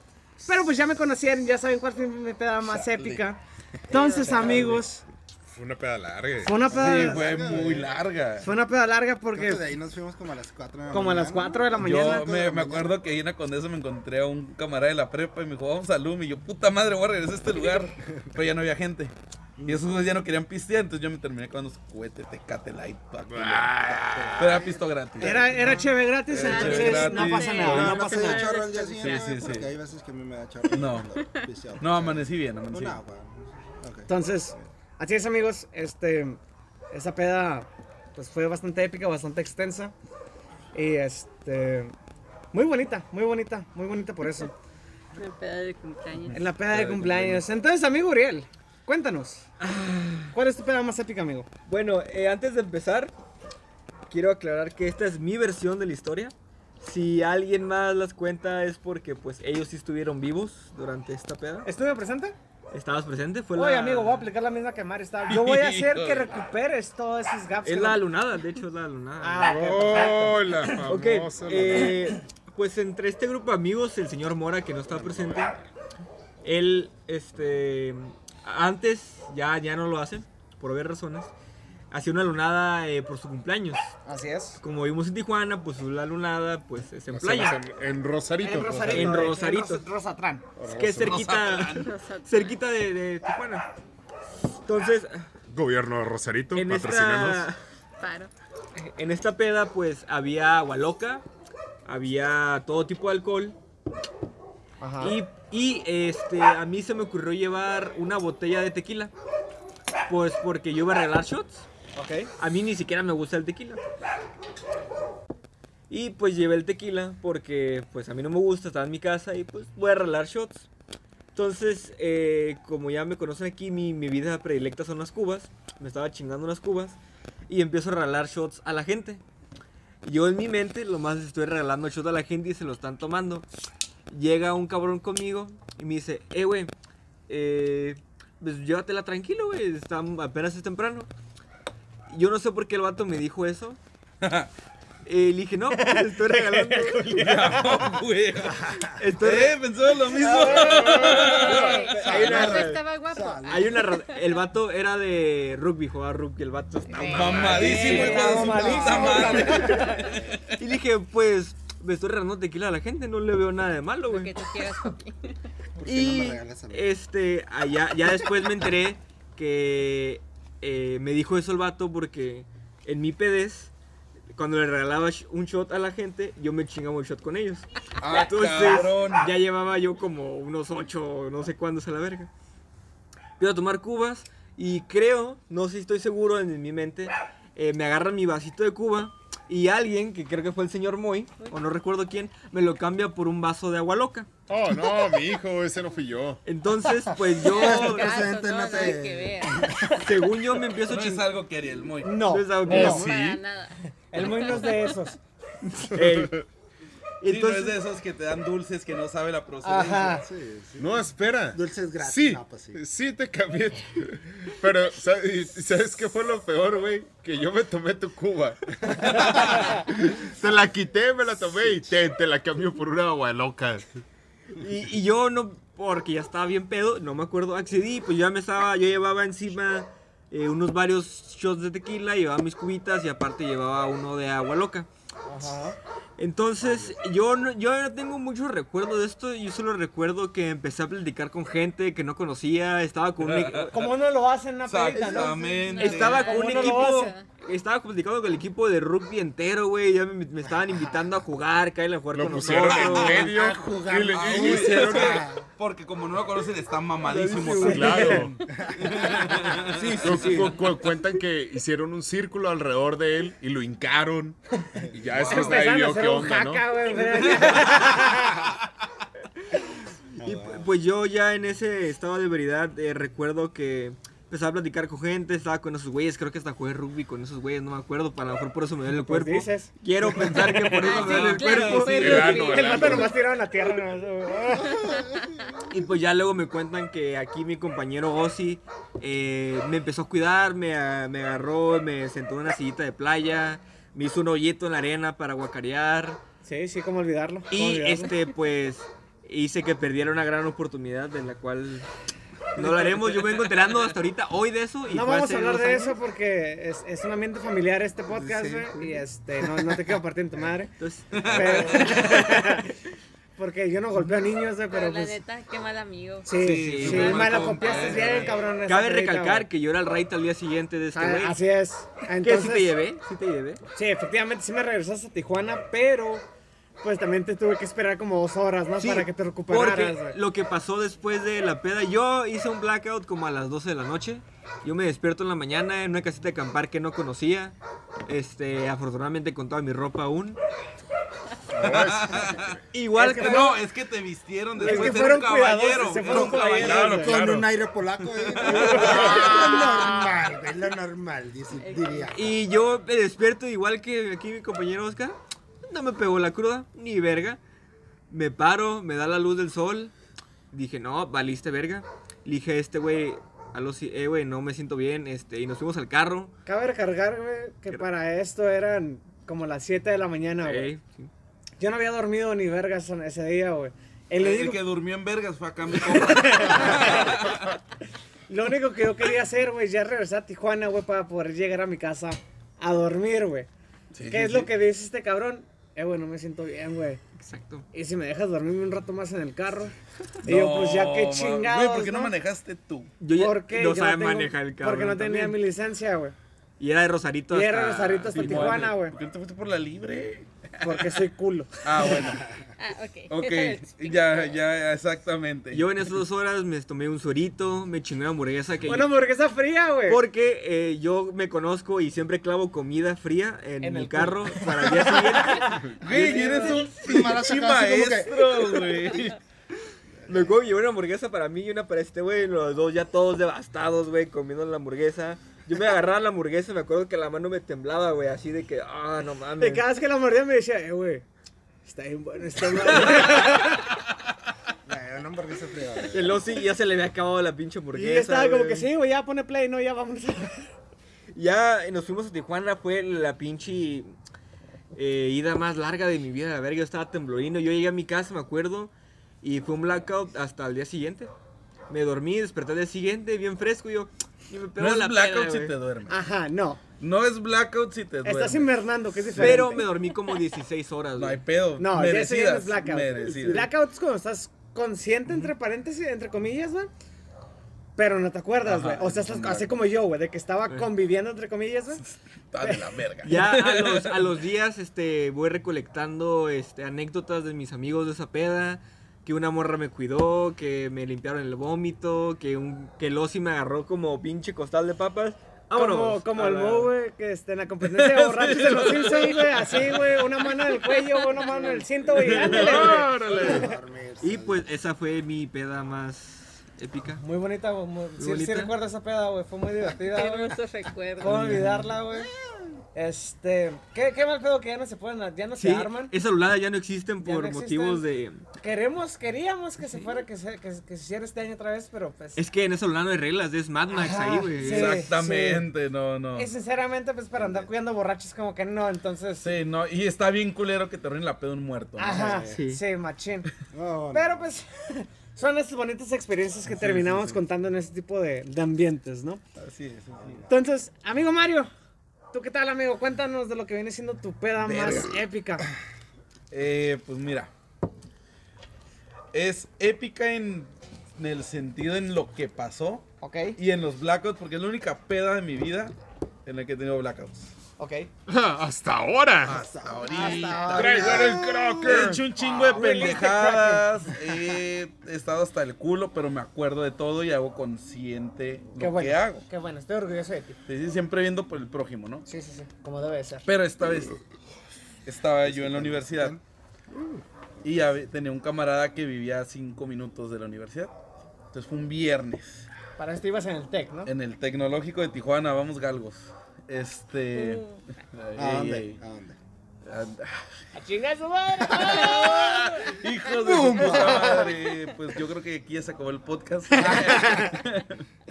Pero pues ya me conocieron, ya saben cuál fue mi peda más épica. Entonces, amigos, Fue una peda larga. fue una peda, Sí, fue muy larga. fue una peda larga Creo que de porque ahí nos fuimos como a las 4 de la como a las mañana. 4 de la mañana. Yo me, me acuerdo que ahí en la Condesa me encontré a un camarada de la prepa y me dijo, vamos a Lum. Y yo, puta madre, voy a regresar a este lugar. Pero ya no había gente. Y esos güeyes ya no querían pistear, entonces yo me terminé con su cohete, tecate, light, pa' culo. Pero era pisto gratis. Era, era chévere gratis, Era entonces chévere no gratis. pasa No, nada, no no pasa nada. chorro el día siguiente, Sí, sí, sí. porque hay veces que a mí me da chorro. No. No, amanecí bien, amanecí bien. Entonces, así es amigos, este, esa peda pues fue bastante épica, bastante extensa y este, muy bonita, muy bonita, muy bonita por eso. Una peda de cumpleaños. En la peda de cumpleaños. Entonces, amigo Uriel, cuéntanos, ¿cuál es tu peda más épica, amigo? Bueno, eh, antes de empezar, quiero aclarar que esta es mi versión de la historia. Si alguien más las cuenta es porque pues ellos sí estuvieron vivos durante esta peda. ¿Estuve presente? ¿Estabas presente? Fue Oye, la... amigo, voy a aplicar la misma que Mari estaba. Yo voy a hacer que recuperes todos esos gaps. Es que la no- lunada, de hecho es la lunada. Ah. Oh, la Ok, famosa. eh, pues entre este grupo de amigos, el señor Mora, que no está presente, él, este, antes, ya, ya no lo hace, por obvias razones, hacía una lunada eh, por su cumpleaños. Así es. Como vivimos en Tijuana, pues la lunada, pues es en Hacemos playa. En, en Rosarito. En Rosarito. En Rosarito. Ros- Rosatrán. Es que es cerquita, Rosatrán. cerquita de, de Tijuana. Entonces, Gobierno de Rosarito, en esta, Paro. en esta peda, pues había agua loca, había todo tipo de alcohol. Ajá. Y, y, este, a mí se me ocurrió llevar una botella de tequila. Pues porque yo iba a regalar shots. Ok. A mí ni siquiera me gusta el tequila. Y pues llevé el tequila porque pues a mí no me gusta, estaba en mi casa y pues voy a regalar shots. Entonces, eh, como ya me conocen aquí, mi, mi vida predilecta son las cubas. Me estaba chingando unas cubas y empiezo a regalar shots a la gente. Yo en mi mente, lo más estoy regalando shots a la gente y se lo están tomando. Llega un cabrón conmigo y me dice, eh, güey, eh, pues llévatela tranquilo, güey, está, apenas es temprano. Yo no sé por qué el vato me dijo eso. Eh, le dije, no, pues estoy regalando. No, güey. estoy Eh, pensó lo mismo. Hay una, estaba guapo. hay una El vato era de rugby, jugaba rugby. El vato estaba Mamadísimo, madre. Y le dije, pues, me estoy regalando tequila a la gente, no le veo nada de malo, Lo güey. que tú quieras. ¿Por qué no me Y regalas a mí? este, allá, ya después me enteré que eh, me dijo eso el vato porque en mi pedez cuando le regalaba un shot a la gente, yo me chingaba un shot con ellos. Ah, Entonces, cabrón. ya llevaba yo como unos ocho, no sé cuántos a la verga. Empiezo a tomar cubas y creo, no sé si estoy seguro en mi mente, eh, me agarra mi vasito de cuba y alguien, que creo que fue el señor Moy, o no recuerdo quién, me lo cambia por un vaso de agua loca. Oh, no, mi hijo, ese no fui yo. Entonces, pues yo, Caso, no, no que ver. según yo, me empiezo a No es algo que haría el muy. No, No es algo que no. no. Sí. Para nada. el muy no es de esos. Ey. Sí, no Entonces, es de esos que te dan dulces que no sabe la procedencia. Ajá. Sí, sí. No, espera. Dulces gratis. Sí, No, pues sí. sí te cambié. Pero, ¿sabes, ¿sabes qué fue lo peor, güey? Que yo me tomé tu cuba. te la quité, me la tomé y te, te la cambio por una agua loca. Y, y yo no, porque ya estaba bien pedo, no me acuerdo, accedí, pues ya me estaba, yo llevaba encima eh, unos varios shots de tequila, llevaba mis cubitas y aparte llevaba uno de agua loca. Ajá. Entonces, yo no, yo no tengo muchos recuerdos de esto, yo solo recuerdo que empecé a platicar con gente que no conocía, estaba con un, e- Como uno lo hace en una pedita, ¿no? Exactamente. estaba con un equipo, estaba platicando con el equipo de rugby entero, güey, ya me, me estaban invitando a jugar, caen a jugar Lo con pusieron nosotros. en medio A jugar y le y un- hicieron Porque como no lo conocen, está mamadísimo. Sí, también. claro. Sí, sí, sí. cu- cu- cuentan que hicieron un círculo alrededor de él y lo hincaron. Y ya después de ahí Empezaron a vio qué un onda, ¿no? jaca, güey. Y pues yo ya en ese estado de veridad eh, recuerdo que empezaba a platicar con gente, estaba con esos güeyes, creo que hasta jugué rugby con esos güeyes, no me acuerdo, para lo mejor por eso me duele el Pues cuerpo. dices. Quiero pensar que por eso Ah, me duele sí, el claro, cuerpo. fue El ano, el El ano. nomás la tierra. Y pues ya luego me cuentan que aquí mi compañero Ozzy eh, me empezó a cuidar, me, me agarró, me sentó en una sillita de playa, me hizo un hoyito en la arena para guacarear. Sí, sí, cómo olvidarlo. cómo Y olvidarlo. este, pues, hice que perdiera una gran oportunidad de la cual no hablaremos. Yo vengo enterando hasta ahorita hoy de eso. Y No vamos a hablar de años. eso porque es, es un ambiente familiar este podcast, Sí. Y este, no, no te quiero partir en tu madre. Entonces, Pero- porque yo no golpeo a niños, Pero pero la pues. neta, qué mal amigo. Sí, Sí, sí, mal compa, copiaste eh. bien, cabrón. cabe recalcar que yo era el raid al día siguiente de este Ah, güey. Así es. ¿Qué? Entonces, ¿Sí te llevé? ¿Sí te llevé? Sí, efectivamente, sí me regresaste a Tijuana, pero pues también te tuve que esperar como dos horas, ¿no? Sí, Para que te recuperaras, Porque lo que pasó después de la peda, yo hice un blackout como a las 12 de la noche. Yo me despierto en la mañana en una casita de acampar que no conocía. Este, afortunadamente con toda mi ropa aún. Igual Es que que No, es que te vistieron Es después que de un caballero. se fueron un caballero. caballeros, Claro, Con claro. un aire polaco, güey. lo normal, lo normal, dice- diría. Y yo me despierto igual que aquí mi compañero Oscar. No me pegó la cruda, ni verga. Me paro, me da la luz del sol. Dije, no, valiste verga. Le dije a este güey, a los, eh, güey, no me siento bien. Este, y nos fuimos al carro. Cabe recargar, güey, que para esto eran como las 7 de la mañana, güey. Sí. Yo no había dormido ni vergas en ese día, güey. El El único, que durmió en vergas fue acá mi compa. lo único que yo quería hacer, güey, ya regresar a Tijuana, güey, para poder llegar a mi casa a dormir, güey. Sí, ¿Qué sí, es sí. lo que dice este cabrón? Eh, güey, no me siento bien, güey. Exacto. Y si me dejas dormirme un rato más en el carro. Y yo, pues ya qué No, chingados. Güey, ¿por qué no manejaste tú? Yo ya Porque no yo sabe tengo- manejar el carro. Porque no tenía mi licencia, güey. Y era de Rosarito Y era hasta Rosarito hasta. Tijuana, güey. ¿Por qué no te fuiste por la libre? Porque soy culo. Ah, bueno. Ah, ok. Ok, ya, ya, exactamente. Yo en esas dos horas me tomé un suerito, me chingué una hamburguesa que... Bueno, hamburguesa fría, güey. Porque eh, yo me conozco y siempre clavo comida fría en, En el el carro para el día siguiente. Güey, eres un Sí, mala pinche sacada, así como que- maestro, güey. Me acuerdo que llevé una hamburguesa para mí y una para este güey, los dos ya todos devastados, güey, comiendo la hamburguesa. Yo me agarraba la hamburguesa y me acuerdo que la mano me temblaba, güey, así de que, ah, no Y mames. cada vez que la mordía me decía, eh, güey. Está bien bueno, está mal. Una hamburguesa fría. El Ozzy ya se le había acabado la pinche Y hamburguesa. yo estaba como que sí, güey, ya pone play, no, ya vamos. Ya nos fuimos a Tijuana, fue la pinche eh, ida más larga de mi vida, la verga, yo estaba temblorino. Yo llegué a mi casa, me acuerdo, y fue un blackout hasta el día siguiente. Me dormí, desperté al día siguiente, bien fresco, y yo, y No es la blackout si güey. te duermes. Ajá, no. No es blackout si te duermes. Estás invernando, que es diferente. Pero me dormí como 16 horas, No hay güey. pedo. No, ya ese ya no merecidas. es blackout. merecidas. Blackout es cuando estás consciente, entre paréntesis, entre comillas, güey. Pero no te acuerdas, güey. O sea, estás así como yo, güey, de que estaba conviviendo, entre comillas, güey. Está de la verga. Ya a los, a los días este, voy recolectando este, anécdotas de mis amigos de esa peda. Que una morra me cuidó, que me limpiaron el vómito, que, un, que el Osi me agarró como pinche costal de papas. Como, Vámonos. como A el Mo, güey, que este, en la competencia de borrachos de los Simpsons, güey, así, güey, una mano en el cuello, una mano en el cinto, güey, y ándale. ¡Órale! Y pues esa fue mi peda más épica. Muy bonita, güey. Sí, sí recuerdo esa peda, güey. Fue muy divertida, Qué hermosos recuerdos. ¿Cómo olvidarla, güey? Este, ¿qué, qué mal pedo que ya no se pueden, ya no Sí, se arman. esas luladas ya no existen por no existen. motivos de... Queremos, queríamos que se fuera, que se, que, que se hiciera este año otra vez, pero pues. Es que en esa lulada no hay reglas, es Mad Max Ajá, ahí, güey. sí. Exactamente, no, no. Y sinceramente, pues para andar cuidando borrachos, como que no, entonces. Sí, no, y está bien culero que te arruinen la pedo un muerto. ¿no? Ajá, Sí. sí, machín. Oh. Pero pues. Son estas bonitas experiencias que terminamos contando en este tipo de, de ambientes, ¿no? Así es, así es. Entonces, amigo Mario, ¿tú qué tal, amigo? Cuéntanos de lo que viene siendo tu peda más épica. Eh, pues mira. Es épica en, en el sentido en lo que pasó ¿Ok? y en los blackouts, porque es la única peda de mi vida en la que he tenido blackouts. Ok. Hasta ahora. Hasta Hasta ahorita. ahora. Traigan el He crocker. hecho un chingo de the pendejadas. He estado hasta el culo, pero me acuerdo de todo y hago consciente Qué lo bueno. que hago. Qué bueno, estoy orgulloso de ti. Sí, sí, siempre viendo por el prójimo, ¿no? Sí, sí, sí, como debe de ser. Pero esta vez estaba yo en la universidad y tenía un camarada que vivía a cinco minutos de la universidad. Entonces fue un viernes Para esto ibas en el TEC, ¿no? en el Tecnológico de Tijuana, vamos galgos. Este. ¿A dónde? ¿A dónde? anda. ¡A chingar su madre! Hijos de su puta madre. Pues yo creo que aquí ya se acabó el podcast.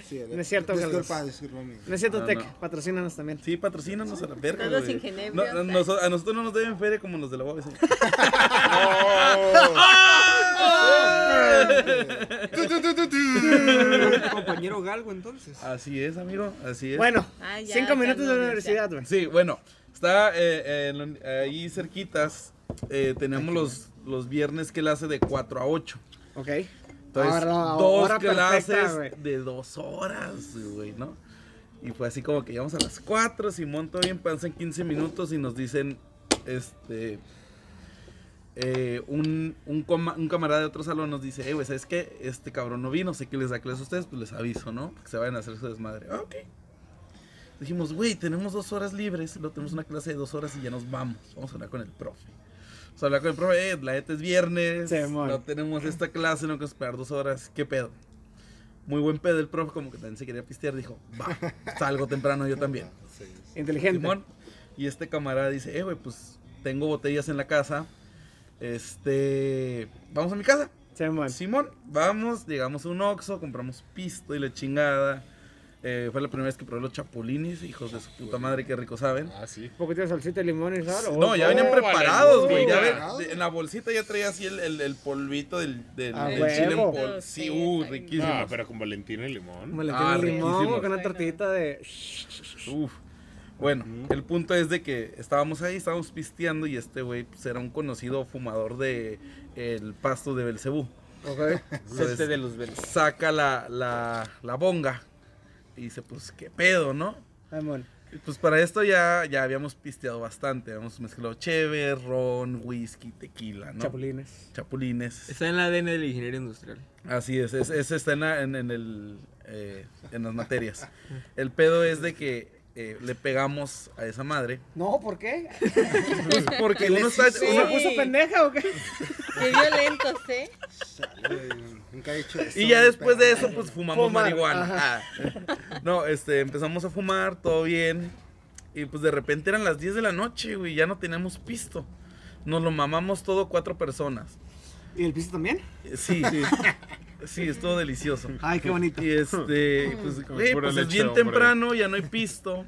Sí, No es cierto, Disculpa, disculpa. No es cierto, No, TEC, no. patrocínanos también. Sí, patrocínanos a la verga. A nosotros no nos deben feria como los de la UABC. Compañero Galgo, entonces. Así es, amigo. Así es. Bueno, Ah, ya, cinco ya minutos de la universidad, güey. Sí, bueno, está eh, eh, en ahí cerquitas. eh, tenemos los, los viernes hace de 4 a 8. Ok. Entonces, Ahora, dos perfecta, clases de dos horas, güey, ¿no? Y fue así como que llegamos a las 4, Simón todo bien, pasan 15 minutos y nos dicen, este, eh, un, un, coma- un camarada de otro salón nos dice, eh, güey, ¿sabes qué? Este cabrón no vino, sé que les da clases a ustedes, pues les aviso, ¿no? Que se vayan a hacer su desmadre. Ah, ok. Dijimos, güey, tenemos dos horas libres, luego tenemos una clase de dos horas y ya nos vamos. Vamos a hablar con el profe. Vamos a hablar con el profe, eh, la neta es viernes, Simón. no tenemos esta clase, no que esperar dos horas, ¿qué pedo? Muy buen pedo el profe, como que también se quería pistear, dijo, va, salgo temprano yo también. Inteligente. Simón. Y este camarada dice, eh, güey, pues tengo botellas en la casa. Este, vamos a mi casa. Simón. Simón, vamos, llegamos a un Oxxo, compramos pisto y la chingada. Eh, fue la primera vez que probé los chapulines, hijos de su puta madre, qué rico saben. Ah, sí. Un poquito de salsita de limón y sal. No, ya venían oh, preparados, güey. en la bolsita ya traía así el, el- el polvito del, del, Ah, del chile en huevo. pol. Sí, uh, riquísimo. No, pero con Valentina y limón. Le Ah, tiene limón riquísimos. con una tortillita de. Uf. Bueno, el punto es de que estábamos ahí, estábamos pisteando y este güey pues, era un conocido fumador de el pasto de Belcebú. Ok. Entonces, Este de los verdes. saca la, la, la bonga y dice, pues, ¿qué pedo, no? Y, pues para esto ya, ya habíamos pisteado bastante, habíamos mezclado cheve, ron, whisky, tequila, ¿no? Chapulines. Chapulines. Está en la ADN de la ingeniería industrial. Así es, es- ese está en, la- en, en el, eh, en las materias. El pedo es de que eh, le pegamos a esa madre. No, ¿por qué? Pues porque uno está... ¿Se uno- puso pendeja o qué? Qué violentos, ¿eh? Chale, Nunca he hecho eso. y ya después de eso, pues fumamos Fumar, marihuana. Ah. No, este, empezamos a fumar, todo bien. Y pues de repente eran las 10 de la noche, güey, ya no teníamos pisto. Nos lo mamamos todo cuatro personas. ¿Y el piso también? Sí, sí. Sí, es todo delicioso. Ay, qué bonito. Y este, pues, güey, pues es bien hombre. temprano, ya no hay pisto.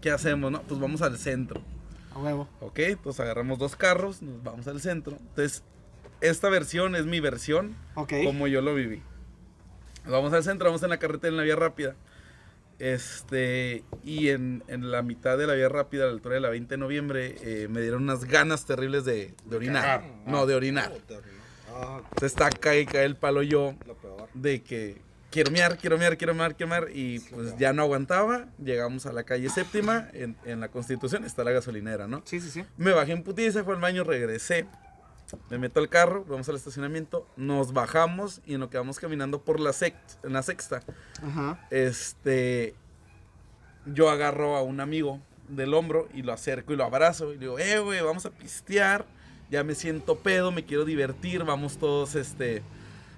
¿Qué hacemos, no? Pues vamos al centro. A huevo. Ok, pues agarramos dos carros, nos vamos al centro. Entonces, esta versión es mi versión, Ok. como yo lo viví. Vamos al centro, vamos en la carretera, en la vía rápida. Este, y en, en la mitad de la vía rápida, a la altura de la 20 de noviembre, eh, me dieron unas ganas terribles de, de orinar. cagar. No, de orinar. Se está cae cae el palo yo lo peor. de que quiero mear, quiero mear, quiero mear, quiero mear. Y pues ya no aguantaba. Llegamos a la calle séptima, en, en la Constitución está la gasolinera, ¿no? Sí, sí, sí. Me bajé en putiza, fue al baño, regresé. Me meto al carro, vamos al estacionamiento, nos bajamos y nos quedamos caminando por la, sect en la sexta. Ajá. Este, yo agarro a un amigo del hombro y lo acerco y lo abrazo y le digo, eh, güey, vamos a pistear, ya me siento pedo, me quiero divertir, vamos todos, este,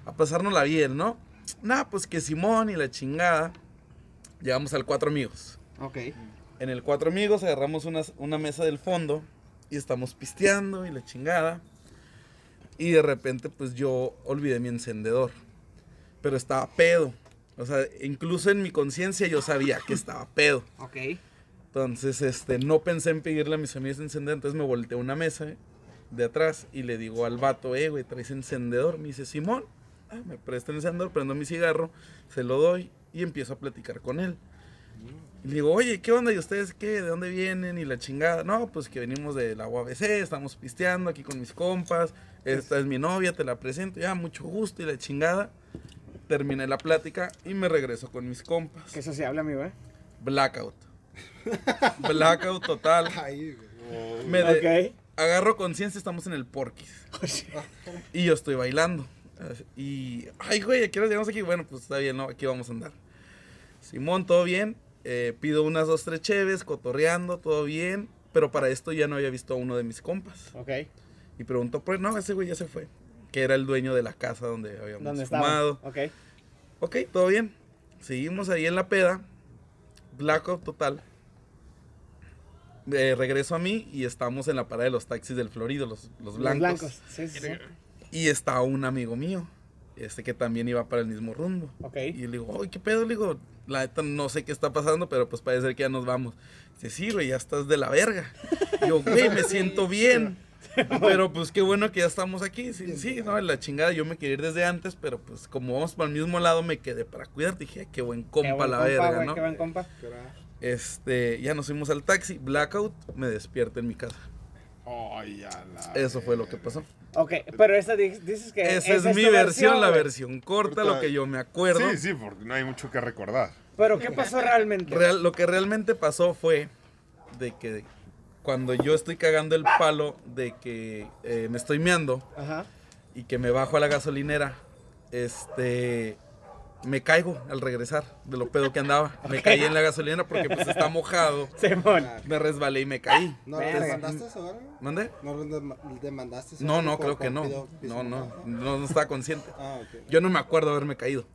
a pasárnosla bien, ¿no? Nah, pues que Simón y la chingada. Llegamos al Cuatro Amigos. Ok. En el Cuatro Amigos agarramos una, una mesa del fondo y estamos pisteando y la chingada. Y de repente, pues yo olvidé mi encendedor. Pero estaba pedo. O sea, incluso en mi conciencia yo sabía que estaba pedo. Ok. Entonces, este, no pensé en pedirle a mis amigos encendedor. Entonces me volteé a una mesa de atrás y le digo al vato, eh, güey, traes encendedor. Me dice, Simón, Ah, me presta el encendedor, prendo mi cigarro, se lo doy y empiezo a platicar con él. Y le digo, oye, ¿qué onda? ¿Y ustedes qué? ¿De dónde vienen? Y la chingada. No, pues que venimos de la UABC, estamos pisteando aquí con mis compas. Esta es mi novia, te la presento. Ya, mucho gusto y la chingada. Terminé la plática y me regreso con mis compas. Que eso se habla, amigo, ¿eh? Blackout. Blackout total. Ay, güey. Me de- Ok. Agarro conciencia, estamos en el Porquis. y yo estoy bailando. Y, ay, güey, ¿a qué hora llegamos aquí? Bueno, pues está bien, ¿no? Aquí vamos a andar. Simón, todo bien. Eh, pido unas dos, tres cheves, cotorreando, todo bien. Pero para esto ya no había visto a uno de mis compas. Ok. Y preguntó, pues no, ese güey ya se fue. Que era el dueño de la casa donde habíamos fumado. Ok. Ok, todo bien. Seguimos ahí en la peda. Blackout total. Eh, regreso a mí y estamos en la parada de los taxis del Florido, los, los blancos. Los blancos. Sí, sí, sí. Y está un amigo mío, este que también iba para el mismo rumbo. Ok. Y le digo, oye, ¿qué pedo? Le digo, la neta no sé qué está pasando, pero pues parece ser que ya nos vamos. Dice, sí, güey, ya estás de la verga. Y yo, güey, me siento bien. Pero pues qué bueno que ya estamos aquí. Sí, sí, no, la chingada, yo me quería ir desde antes, pero pues como vamos para el mismo lado, me quedé para cuidarte. Dije, "Ay, qué buen compa Qué buen la compa, verga, güey, ¿no? Qué buen compa. Este, ya nos fuimos al taxi, blackout, me despierto en mi casa. Ya la. Eso fue lo que pasó. Ok, pero esa di- dices que. Esa es mi versión, la versión corta, Corta. lo que yo me acuerdo. Sí, sí, porque no hay mucho que recordar. Pero ¿qué pasó realmente? Real- lo que realmente pasó fue de que cuando yo estoy cagando el palo de que eh, me estoy meando Ajá. y que me bajo a la gasolinera, este me caigo al regresar de lo pedo que andaba. Me caí en la gasolinera porque pues está mojado. Simón. Me resbalé y me caí. ¿No lo demandaste eso ahora? ¿Mandé? ¿No lo dem- demandaste eso No, no, creo que no. No, no, no, no estaba consciente. Ah, ok. Yo no me acuerdo haberme caído.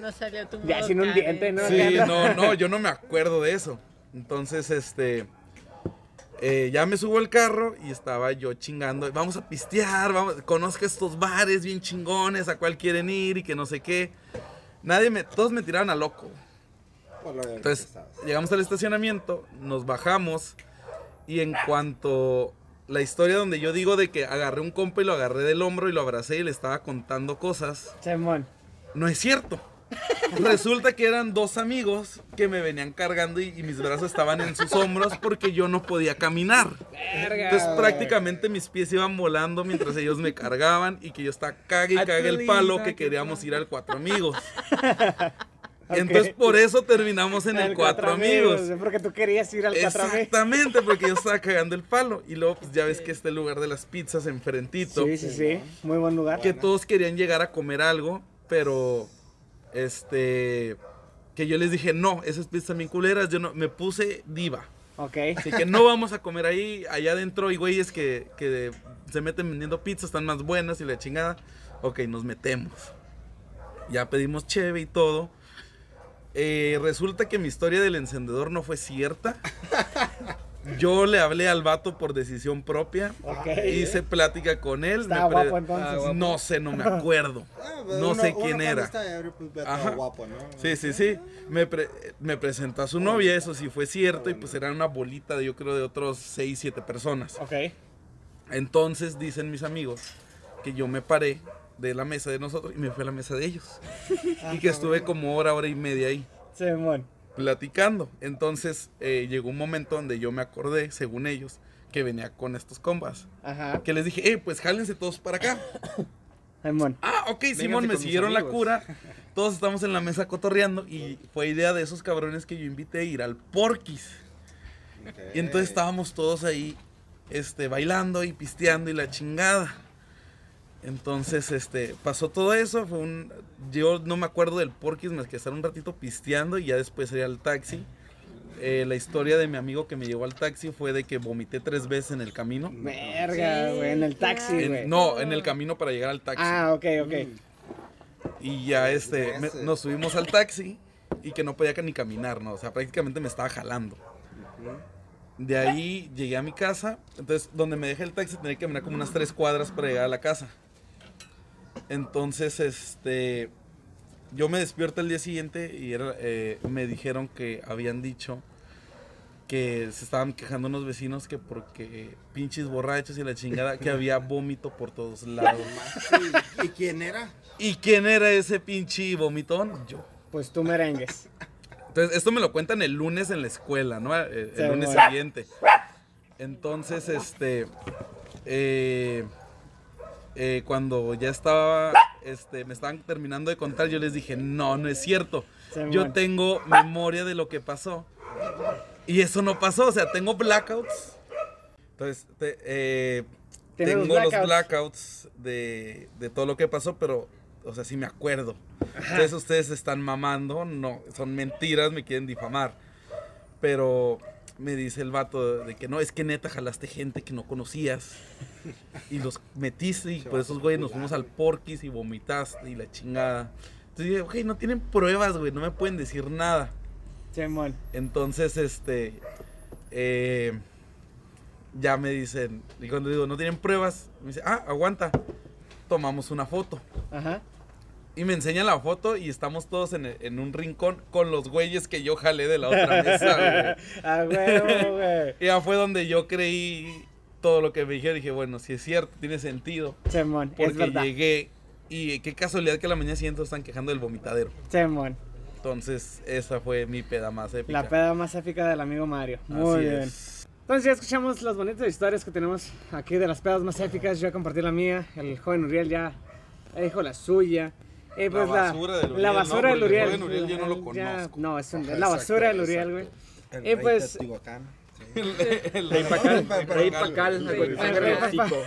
No salió tu Ya sin un diente, ¿no? Sí, no, no, yo no me acuerdo de eso. Entonces, este, eh, ya me subo al carro y estaba yo chingando. Vamos a pistear, vamos, conozco estos bares bien chingones, a cuál quieren ir y que no sé qué. Nadie me, todos me tiraron a loco. Por lo de- Entonces, llegamos al estacionamiento, nos bajamos y en cuanto la historia donde yo digo de que agarré un compa y lo agarré del hombro y lo abracé y le estaba contando cosas, Simón. no es cierto. Resulta que eran dos amigos que me venían cargando y, y mis brazos estaban en sus hombros porque yo no podía caminar. Entonces prácticamente mis pies iban volando mientras ellos me cargaban y que yo estaba cague y cague el palo que queríamos ir al Cuatro Amigos. Entonces por eso terminamos en el, Cuatro, Amigos. Porque tú querías ir al cuatro amigos. Exactamente, porque yo estaba cagando el palo. Y luego pues ya ves que este lugar de las pizzas enfrentito Sí, sí, sí. Muy buen lugar. que todos querían llegar a comer algo, pero este que yo les dije, "No, esas pizzas bien culeras, yo no me puse diva." Ok. Así que no vamos a comer ahí, allá adentro hay güeyes que, que se meten vendiendo pizzas, están más buenas y la chingada. Ok, nos metemos. Ya pedimos cheve y todo. Eh, resulta que mi historia del encendedor no fue cierta. Yo le hablé al vato por decisión propia. Ok. Hice plática con él. Estaba me pre- guapo entonces. No sé, no me acuerdo. Ah, pero No uno- sé quién era. pues, Ajá. guapo, ¿no? Sí, sí, sí. Me, pre- me presentó a su novia, eso sí fue cierto, y pues era una bolita de yo creo de otros 6, 7 personas. Ok. Entonces dicen mis amigos que yo me paré de la mesa de nosotros y me fui a la mesa de ellos. y que estuve como hora, hora y media ahí Simón. Platicando. Entonces eh, llegó un momento donde yo me acordé, según ellos, que venía con estos combas. Ajá. Que les dije, eh, pues jálense todos para acá. Simón. Ah, ok, Simón, me siguieron la cura. todos estamos en la mesa cotorreando y fue idea de esos cabrones que yo invité a ir al Porquis. Y entonces estábamos todos ahí, este, bailando y pisteando y la chingada. Entonces, este, pasó todo eso, fue un, yo no me acuerdo del Porquis más que estar un ratito pisteando y ya después salí al taxi. Eh, la historia de mi amigo que me llevó al taxi fue de que vomité tres veces en el camino. Verga, güey, en el taxi, En- güey. no, en el camino para llegar al taxi. Ah, ok, ok. Y ya este, me- nos subimos al taxi y que no podía ni caminar, ¿no? O sea, prácticamente me estaba jalando. De ahí llegué a mi casa, entonces donde me dejé el taxi tenía que caminar como unas tres cuadras para llegar a la casa. Entonces, este, yo me despierto el día siguiente y era, eh, me dijeron que habían dicho que se estaban quejando unos vecinos que porque pinches borrachos y la chingada, que había vómito por todos lados. ¿Y quién era? ¿Y quién era ese pinche vomitón? Yo. Pues tú merengues. Entonces, esto me lo cuentan el lunes en la escuela, ¿no? El, el lunes siguiente. Entonces, este. eh, eh, cuando ya estaba. Este, me estaban terminando de contar, yo les dije, no, no es cierto. Yo tengo memoria de lo que pasó. Y eso no pasó, o sea, tengo blackouts. Entonces, te- eh, los tengo los blackouts. blackouts de, de todo lo que pasó, pero, o sea, sí me acuerdo. Entonces ustedes están mamando, no, son mentiras, me quieren difamar. Pero me dice el vato de que no, es que neta jalaste gente que no conocías y los metiste y por esos güeyes nos fuimos al porquis y vomitaste y la chingada. Entonces dije, ok, no tienen pruebas, güey, no me pueden decir nada. Simón. Entonces, este, eh, ya me dicen, y cuando digo, no tienen pruebas, me dice, ah, aguanta, tomamos una foto. Ajá. Y me enseña la foto y estamos todos en, en un rincón con los güeyes que yo jalé de la otra mesa, güey. A huevo, güey. Y ya fue donde yo creí todo lo que me dijeron. Dije, bueno, si es cierto, tiene sentido. Simón, es Porque verdad. llegué y qué casualidad que a la mañana siguiente están quejando del vomitadero. Simón. Entonces, esa fue mi peda más épica. La peda más épica del amigo Mario. Muy Así bien. es. Entonces ya escuchamos las bonitas historias que tenemos aquí de las pedas más épicas. Yo compartí la mía, el joven Uriel ya dijo la suya. Y pues La basura del Uriel, La no, basura del el Uriel. yo no lo Ya- conozco. no, es, un- es Ajá, la basura del Uriel, güey. El rey pues- Teotihuacán. Rey Pacal, Rey Pacal, Rey- Pacal.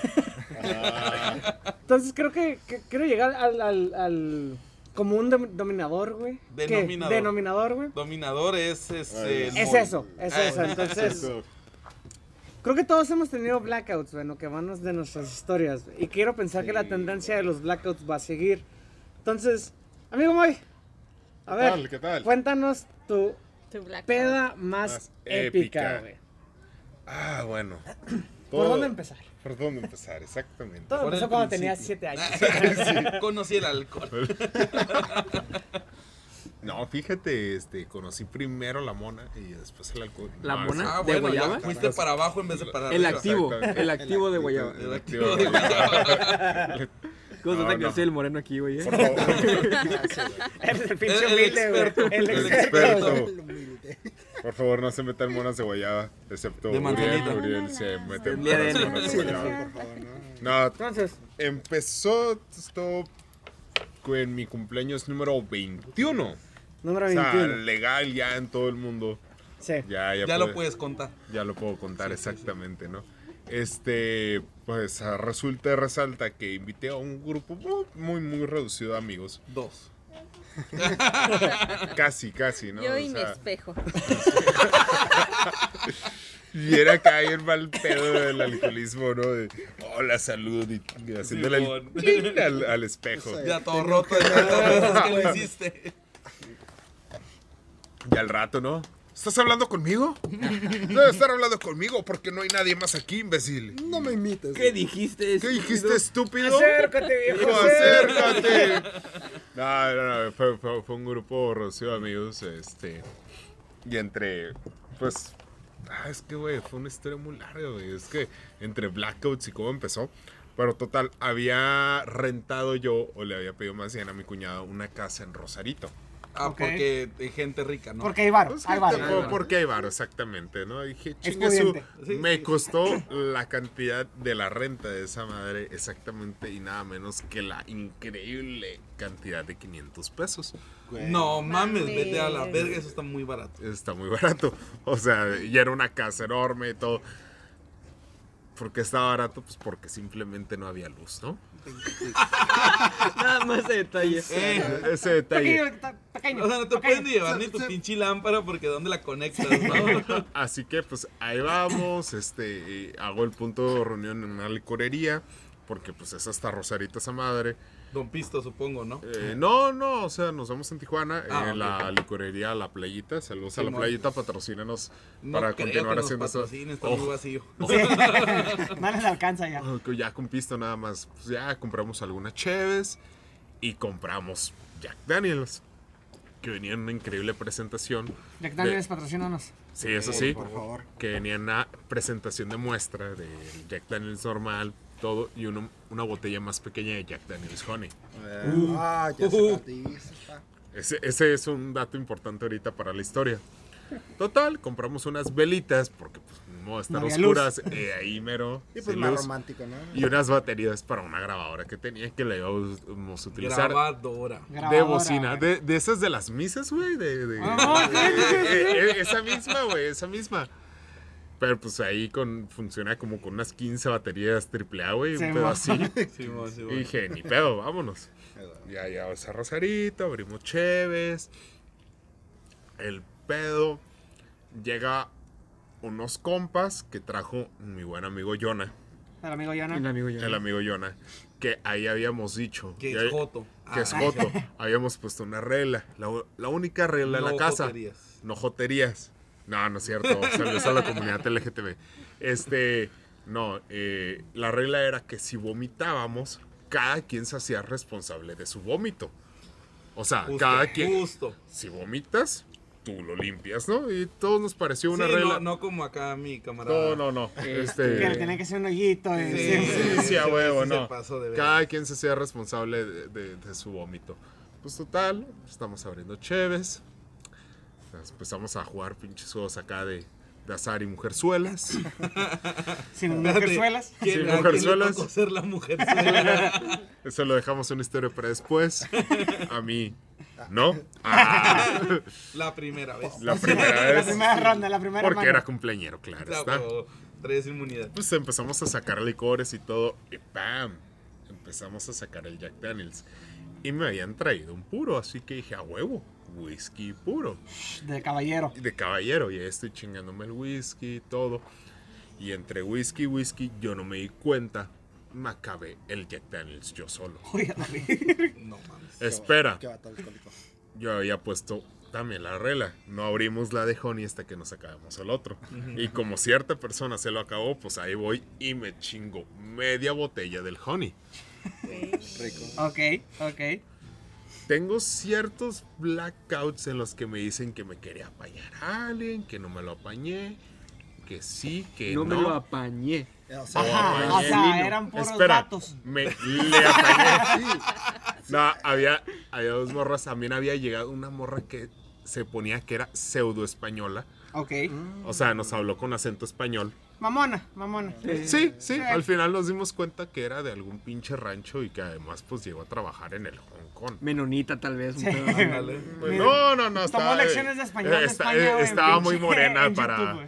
Entonces creo que, que quiero llegar al, al, al como un dom- dominador, güey. ¿Qué? Denominador. Denominador, güey. Dominador es este. el Es eso, es eso. Entonces, creo que todos hemos tenido blackouts, bueno, que van de nuestras historias. güey. Y quiero pensar que la tendencia de los blackouts va a seguir. Entonces, amigo Moy, a ¿Qué ver, tal? ¿Qué tal? cuéntanos tu peda más, Más épica, güey. Ah, bueno. ¿Por dónde empezar? ¿Por dónde empezar? Exactamente. Todo Por empezó el cuando principio. tenías 7 años. Conocí el alcohol. No, fíjate, este, conocí primero la mona y después el alcohol. ¿La No, mona? esa- ¿De bueno, ya guayaba? fuiste para abajo en vez de para El arriba. activo, Exactamente. el activo de guayaba. El activo activo de de guayaba. ¿Cómo se No, nota que no. yo soy el moreno aquí, güey? eh? Por favor. Eres el pinche El- el humilde, güey. experto. El El experto. experto. Por favor, no se metan monas de guayaba, excepto De Uriel. manzanita. Uriel se mete él. monas de Sí, guayaba. por favor, no. No, Entonces, empezó esto en mi cumpleaños número 21. número O sea, 21. legal ya en todo el mundo. Sí. Ya, ya, Ya lo puede- puedes contar. Ya lo puedo contar exactamente, ¿no? Este, pues ah, resulta y resalta que invité a un grupo muy, muy, muy reducido de amigos. Dos. Casi, casi, ¿no? Yo O y mi espejo. y era acá el mal pedo del alcoholismo, ¿no? De, hola, salud, y, y haciéndole el Simón. cling al, al espejo. Sí. Ya todo roto tantas veces que lo hiciste. Y al rato, ¿no? ¿Estás hablando conmigo? Debes estar hablando conmigo porque no hay nadie más aquí, imbécil. No me imites. ¿Qué dijiste? ¿Qué dijiste, estúpido? Acércate, viejo. Acércate. acércate. No, no, no, fue, fue- fue un grupo reducido de amigos, este, y entre, pues, ah, es que, güey, fue una historia muy larga, güey, es que entre blackouts y cómo empezó, pero total, había rentado yo, o le había pedido más bien a mi cuñado, una casa en Rosarito. Ah, porque hay gente rica, ¿no? Porque hay varo, Pues, hay varo. por- porque hay varo, exactamente, ¿no? Dije, su. Sí, me sí. costó la cantidad de la renta de esa madre exactamente y nada menos que la increíble cantidad de 500 pesos. Güey. No mames, Mames. vete a la verga, eso está muy barato. Está muy barato. O sea, ya era una casa enorme y todo. ¿Por qué estaba barato? Pues porque simplemente no había luz, ¿no? Nada más de detalle. Eh, Ese detalle. Pequeño, pequeño, o sea, no te pequeño. pueden ni llevar ni tu pinche lámpara porque ¿dónde la conectas, no? Así que pues ahí vamos, este, hago el punto de reunión en una licorería, porque pues es hasta Rosarita esa madre. Don Pisto, supongo, ¿no? Eh, no, no, o sea, nos vemos en Tijuana, Ah, en ok. la licorería La Playita, saludos a La. Playita, patrocínenos No para creo continuar que haciendo eso. está Ojo. muy vacío. No les alcanza ya. Oh, que ya con pisto nada más, pues ya compramos algunas cheves y compramos Jack Daniels, que venía en una increíble presentación. Jack de- Daniels, patrocínanos. Sí, eso sí. Por favor. que venía en una presentación de muestra de Jack Daniels normal, todo, y uno- una botella más pequeña de Jack Daniels Honey. Ah, ya se Uh. dice, pa. Ese, ese es un dato importante ahorita para la historia. Total, compramos unas velitas, porque pues no estar oscuras, eh, ahí mero, Y pues más luz, romántico, ¿no? y unas baterías para una grabadora que tenía que la íbamos a utilizar. Grabadora. De Grabadora, bocina, de, de esas de las misas, güey. De, de- Ah, Eh, eh, esa misma, güey, esa misma. Pero pues ahí con, funciona como con unas 15 baterías AAA, güey, Sí, un pedo así. Sí, sí. Y dije, ni pedo, vámonos. Ya, ya, esa Rosarito, abrimos Cheves. El pedo. Llega unos compas que trajo mi buen amigo Jonah. El amigo El Yana. amigo ya. El amigo Jonah. Que ahí habíamos dicho. Que es Joto. que es Ah, Joto. Habíamos puesto una regla. La, la única regla en no la casa. joterías. No joterías. No, no es cierto. Saludos a la comunidad LGTB. Este. No, eh, la regla era que si vomitábamos, cada quien se hacía responsable de su vómito. O sea, Justo, cada quien. Justo. Si vomitas, tú lo limpias, ¿no? Y todos nos pareció una Sí, regla. no, no como acá mi camarada. no, no, no. Que le Este. tenía que hacer un hoyito. Sí, sí. Sí, sí, a huevo, no. Cada quien se sea responsable de, de- de su vómito. Pues total, estamos abriendo cheves. Empezamos a jugar pinches juegos acá de, de azar y mujerzuelas. Sin mujerzuelas. ¿Quién, Sí, a quién le mujerzuelas. tocó ser la mujerzuela? Eso lo dejamos una historia para después. A mí, ¿no? Ah, la primera vez. la primera La vez. primera ronda, la primera Porque mano. era cumpleañero, claro Claro, está. traes inmunidad. Pues empezamos a sacar licores y todo. Y ¡pam! Empezamos a sacar el Jack Daniels. Y me habían traído un puro, así que dije, a huevo, whisky puro. De caballero. de caballero, ya estoy chingándome el whisky y todo. Y entre whisky y whisky, yo no me di cuenta, me acabé el Jack Daniels yo solo. No mames. Espera, Qué vato alcohólico. yo había puesto también la regla, no abrimos la de Honey hasta que nos acabemos el otro. Y como cierta persona se lo acabó, pues ahí voy y me chingo media botella del Honey. Rico. ok, ok. Tengo ciertos blackouts en los que me dicen que me quería apañar a alguien, que no me lo apañé, que sí, que No no. me lo apañé. O sea, Ajá, o sea, eran puros Espera, datos. me le apañé. No, había, había dos morras. También había llegado una morra que se ponía que era pseudo española. Ok. O sea, nos habló con acento español. Mamona, mamona. Sí, sí, al final nos dimos cuenta que era de algún pinche rancho y que además pues llegó a trabajar en el Menonita, tal vez. un Sí. pedo así. Ándale. No, no, no. Tomó estaba- lecciones de español de España, güey, estaba muy pinche- morena en para, YouTube, güey.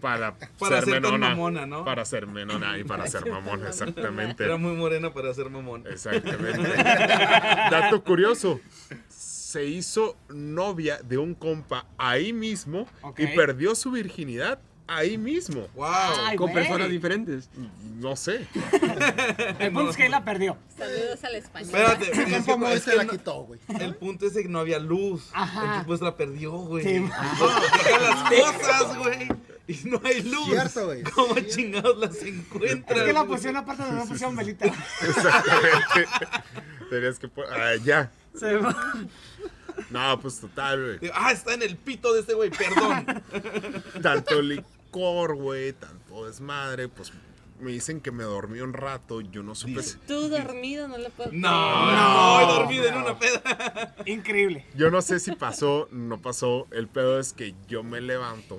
para, Para ser ser tan menona. mamona, ¿no? Para ser menona y para ser mamona, exactamente. Era muy morena para ser mamón. Exactamente. Dato curioso. Se hizo novia de un compa ahí mismo Ok. y perdió su virginidad ahí mismo. ¡Wow! Ay, Con güey. personas diferentes. No sé. El punto es que él la perdió. Saludos al español. Espérate, Su es que- es la no- quitó, güey. el punto es de que no había luz. Ajá. Entonces pues la perdió, güey. Sí. Las cosas, güey. Y no hay luz. Cierto, güey. ¿Cómo chingados las encuentras? Es que la pusieron aparte de no pusieron velita. Exactamente. Tenías que. po- Ah, ya. Se va. No, pues total, güey. Ah, está en el pito de este güey, perdón. Tanto licor, güey. Tanto desmadre. Pues me dicen que me dormí un rato, yo no supe si- Tú dormido, no lo puedo No, No, no, he dormido en una peda. Increíble. Yo no sé si pasó, no pasó. El pedo es que yo me levanto,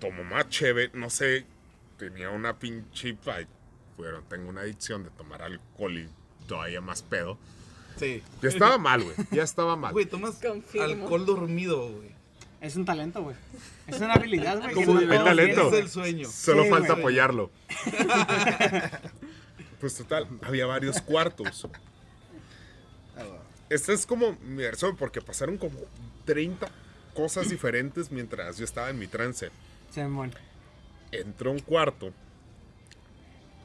tomo más cheve, no sé, tenía una pinche pa- Bueno, tengo una adicción de tomar alcohol y todavía más pedo. Sí. Ya estaba mal, güey. Ya estaba mal. Güey, tomas Confirmo. alcohol dormido, güey. Es un talento, güey. Es una habilidad, güey. que ¿Cómo no de todos talento? Es el sueño. Solo Sí, falta apoyarlo. pues total, había varios cuartos. Este es como mi versión, porque pasaron como 30 cosas diferentes mientras yo estaba en mi trance. Simón. entró a un cuarto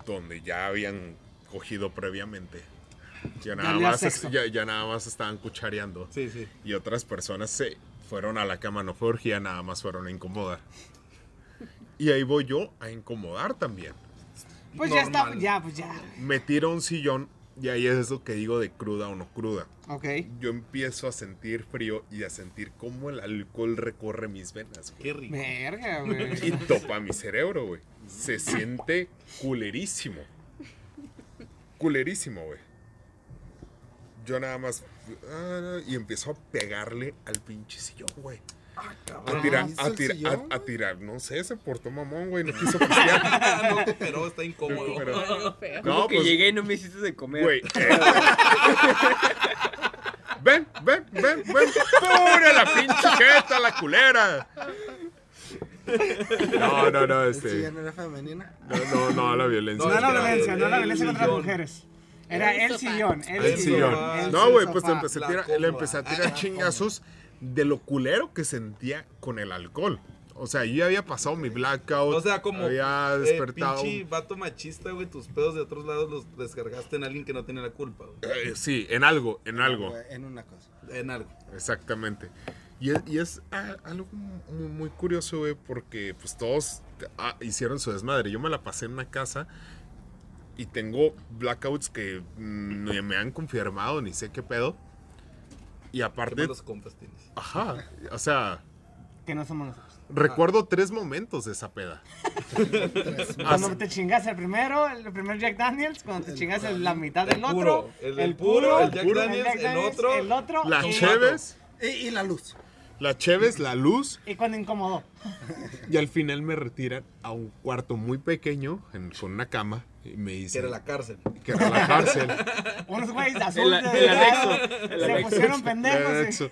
donde ya habían cogido previamente. Ya nada, más, ya nada más estaban cuchareando. Sí, sí. Y otras personas se fueron a la cama, no fue orgía, nada más fueron a incomodar. Y ahí voy yo a incomodar también. Pues ya está, ya, pues ya. Me tiro a un sillón y ahí es lo que digo de cruda o no cruda. Ok. Yo empiezo a sentir frío y a sentir cómo el alcohol recorre mis venas. güey. Qué rico. Verga, y güey. topa mi cerebro, güey. Se siente culerísimo. Culerísimo, güey. Yo nada más. Ah, y empiezo a pegarle al pinche sillón, güey. A tirar, ¿hizo a sillón? a, a tirar. No sé, se portó mamón, güey. No quiso pistear. no está incómodo. Pero- No, que pues, llegué y no me hiciste de comer. güey. eh. ven, ven, ven, ven. ¡Pura la pinche jeta, la culera! No, no, no, Sí, este. ya no era femenina. No, no, no, la violencia. No es la que violencia, no la violencia contra las mujeres. Era El sillón, el, El sillón. el No, güey, pues le empecé, a La tirar, cómoda. le empecé a tirar chingazos de lo culero que sentía con el alcohol. O sea, yo ya había pasado mi blackout. O sea, como Había eh, despertado. pinche vato machista, güey, tus pedos de otros lados los descargaste en alguien que no tiene la culpa, güey. Eh, sí, en algo, en algo. En una cosa. En algo. Exactamente. Y es, y es ah, algo muy, muy curioso, güey, porque pues todos ah, hicieron su desmadre. Yo me la pasé en una casa y tengo blackouts que mm, ni me han confirmado, ni sé qué pedo. Y ¿Qué aparte, malos compas tienes? ajá, o sea, Que no somos nosotros. recuerdo tres momentos de esa peda. Cuando te chingas el primero, el primer Jack Daniels, cuando te chingas el- la mitad del El otro, puro, el puro, el Jack Daniels, el otro, el otro, La y, Cheves, Y, y la luz. La Cheves, la luz, y cuando incomodó. y al final me retiran a un cuarto muy pequeño, en- con una cama, y me que dicen era la cárcel. que era la cárcel. Unos güeyes de azul. El- de el anexo, el Se anexo. pusieron pendejos.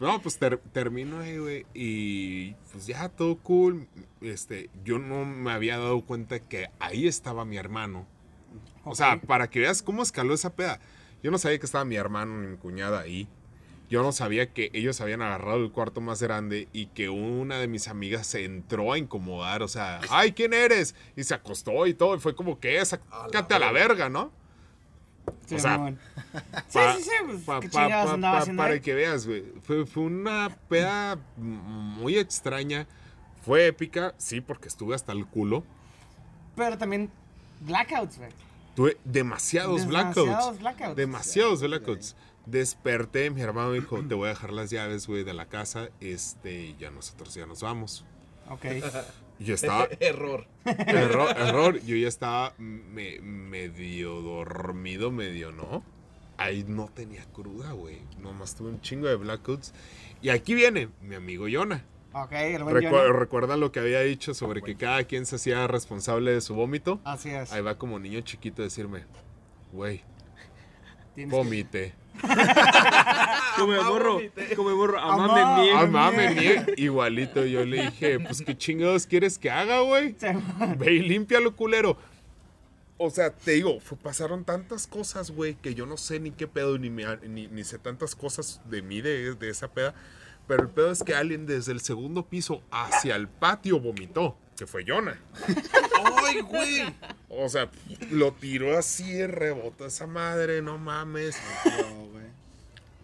No, pues ter- termino ahí, güey. Y pues ya todo cool. Este, yo no me había dado cuenta que ahí estaba mi hermano. O sea, para que veas cómo escaló esa peda. Yo no sabía que estaba mi hermano ni mi cuñada ahí. Yo no sabía que ellos habían agarrado el cuarto más grande y que una de mis amigas se entró a incomodar. O sea, ay, ¿quién eres? Y se acostó y todo. Y fue como que, sácate a la verga, ¿no? Sí, O sea, mamón. Sí, Pa- sí, sí, pues, pa- ¿qué pa- pa- para que veas, güey. Fue, fue una peda muy extraña. Fue épica, sí, porque estuve hasta el culo. Pero también blackouts, güey. Tuve demasiados blackouts. Demasiados blackouts. Demasiados blackouts. Desperté, mi hermano me dijo, te voy a dejar las llaves, güey, de la casa. Este, y ya nosotros ya nos vamos. Ok. Y yo estaba, Error. error, error, yo ya estaba me- medio dormido, medio no. Ahí no tenía cruda, güey. Nomás tuve un chingo de blackouts. Y aquí viene mi amigo Yona. Ok, el buen Recu- Johnny. ¿Recuerdan lo que había dicho sobre que cada quien se hacía responsable de su vómito? Así es. Ahí va como niño chiquito a decirme, güey, vomite. Como el morro, como el morro, amame bien. Mames, nie- igualito. Yo le dije, pues qué chingados quieres que haga, güey. Ve y límpialo, culero. O sea, te digo, fue- pasaron tantas cosas, güey, que yo no sé ni qué pedo, ni, me- ni, ni sé tantas cosas de mí, de, de esa peda. Pero el pedo es que alguien desde el segundo piso hacia el patio vomitó, que fue Jonah. ¡Ay, güey! O sea, lo tiró así, rebotó esa madre, no mames. No, güey.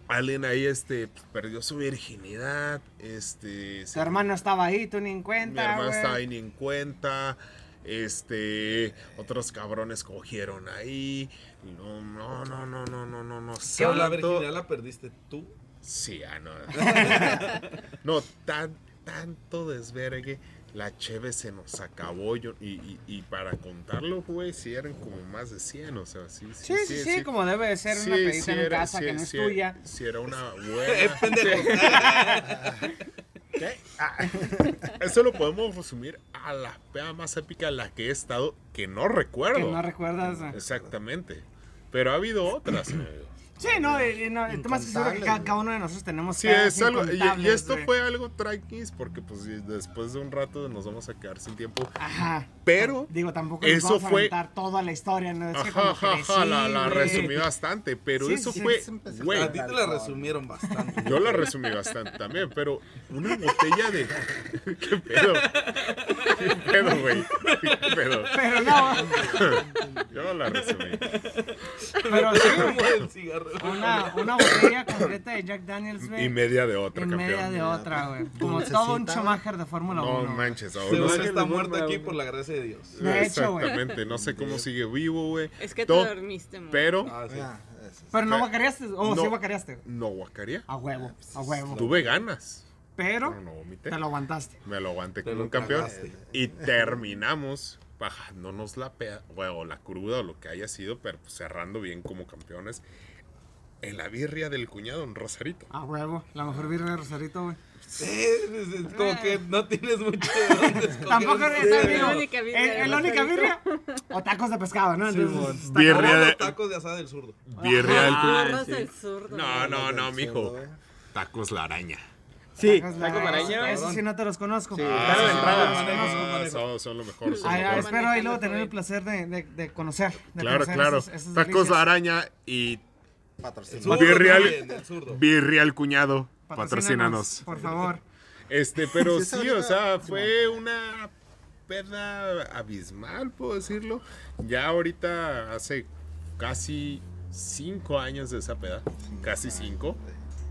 Alguien ahí, este, pues, perdió su virginidad, este... Tu hermano estaba ahí, tú ni en Mi cuenta, hermano güey. estaba ahí ni en cuenta. Este, otros cabrones cogieron ahí. No, no, no, no, no, no, no, no. Pero la virginidad la perdiste tú. Sí, ah, no. no, tan, tanto desvergue la cheve se nos acabó. Yo, y, y, y para contarlo, güey, sí eran como más de 100, o sea, sí. Sí, sí, sí, como debe de ser una pedita en era- casa sí- que no es sí- tuya. Sí, era una Eh, buena. ¿Qué? Ah. Eso lo podemos resumir a la peda más épica en la que he estado, que no recuerdo. Que no recuerdas. eh. Exactamente. Pero ha habido otras. Sí, no, y, y no, más que seguro que cada, uno de nosotros tenemos Sí, es algo. Y, esto güey. fue algo tranquis porque, pues, después de un rato nos vamos a quedar sin tiempo. Ajá. Pero Digo, tampoco eso vamos a fue- aventar toda la historia, ¿no? Es que Ajá, como ajá, crecí, ajá, la, resumí bastante. Pero Sí, eso sí, fue. a Güey, A ti te la resumieron bastante. yo la resumí bastante también, pero una botella de. ¿Qué pedo? ¿Qué pedo, güey? ¿Qué pedo? Pero no, Yo no la resumí. pero sí, Como el cigarro. Una, una botella completa de Jack Daniels, güey. Y media de otra, y media de otra, güey. Como Dulcecita, todo un güey. Schumacher de Fórmula 1. No güey. manches, Se ahora no sé. está muerto aquí por la gracia de Dios. De hecho, güey. Exactamente, no sé cómo sigue vivo, güey. Es que te dormiste, mo. Pero Ah, sí. Ah. Pero no guacareaste, o no. sí guacareaste. no guacaría. A huevo, a huevo. Tuve ganas, Pero pero no vomité. te lo aguantaste. Me lo aguanté Te como lo un campeón. tragaste. Y terminamos bajándonos la peda, o la cruda o lo que haya sido, pero pues, cerrando bien como campeones. En la birria del cuñado en Rosarito. A huevo, la mejor birra de Rosarito, güey. Eh, es- es como que no tienes mucho de. Tampoco eres Sí. amigo. la única birria ¿Es la única birria? O tacos de pescado, ¿no? Entonces, está Birria de- tacos de asada del zurdo. Birria del cuñado. Burros del zurdo. No, no, no, mijo. güey. Tacos la araña. Sí, Tacos taco de- araña. Eso sí no te los conozco. Sí, Ah, claro, de sí, entrada. sí, sí. Son, son lo mejor. Son Ay, lo mejor. espero ahí luego tener el placer de, de, de conocer. de Claro, conocer claro. Tacos delicias. la araña y El Patrocinio. zurdo Birria al- también, del zurdo. birria al cuñado. Patrocínanos, Patrocínanos. Por favor. Este, pero Sí, o sea, fue una peda abismal, puedo decirlo. Ya ahorita hace casi cinco años de esa peda, casi cinco.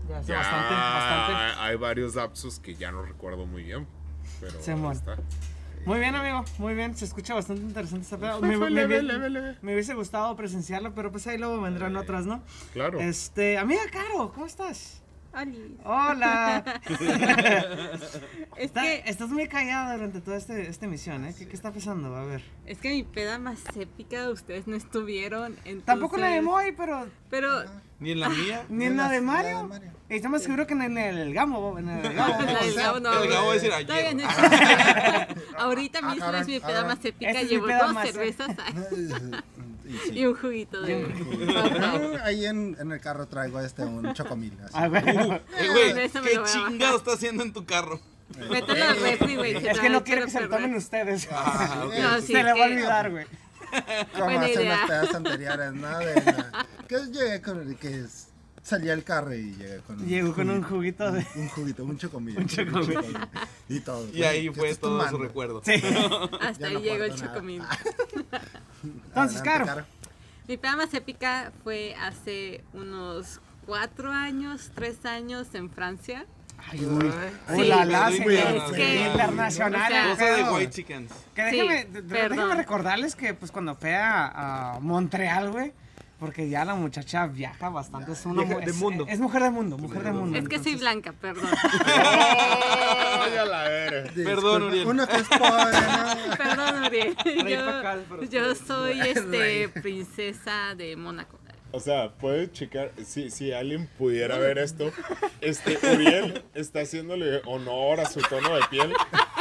Ya, hace Ya bastante, bastante. hay varios lapsos que ya no recuerdo muy bien, pero Se. Muy bien, amigo. Muy bien. Se escucha bastante interesante esta peda. Me, me- me- me hubiese gustado presenciarlo, pero pues ahí luego vendrán otras, ¿no? Claro. Este, amiga Caro, ¿cómo estás? Oli. Hola. Es Está- que, estás muy callada durante toda este, esta emisión, ¿eh? ¿Qué, qué está pasando? A ver. es que mi peda más épica ustedes no estuvieron. Tampoco la de entonces- Moy, pero Pero Ni en la mía. ni en la de la de Mario. Mario. Estamos seguros que en el, el Gamo, en el Gamo. la del Gabo no. El Gabo va a decir ayer. no. Ahorita Ah, mismo cabrón, es mi ah, peda más Esta épica. es mi Llevo dos más cervezas sí. y un juguito de. Ah, Ahí en, en el carro traigo este un chocomil. así. Ah, bueno. Eh, güey, ¿qué chingado está haciendo en tu carro? Mételo al refri, güey. Es que no quiero que se lo tomen ustedes. Ah, ok. No, sí, se le va a olvidar, güey. Como hacen las pedas anteriores, ¿no? De con el que es- salía el carro y llegué con un Llegó con un juguito, de. un juguito, un chocomil. Un chocomil. Y todo. Y ahí ¿Qué fue todo su tomando? recuerdo. Sí. Hasta ahí no llegó el aporto nada. chocomil. Entonces, Adelante, Caro. Mi peda más épica fue hace unos cuatro años, tres años en Francia. Ay, uy. Sí, Hola, la es que- internacional. o sea, el Cosa de pedo. White Chickens. Que Sí, perdón. déjeme recordarles que pues cuando fui a, a Montreal, güey, porque ya la muchacha viaja bastante, es una Vieja de es, mundo. Es mujer de mundo, mujer de mundo. Es que soy entonces- blanca, perdón. Ay, a la verga. Perdón, Uriel. Uno que es pobre, ¿no? Perdón, Uriel. Yo, soy este princesa de Mónaco. O sea, puedes checar, si, si alguien pudiera ver esto, este Uriel está haciéndole honor a su tono de piel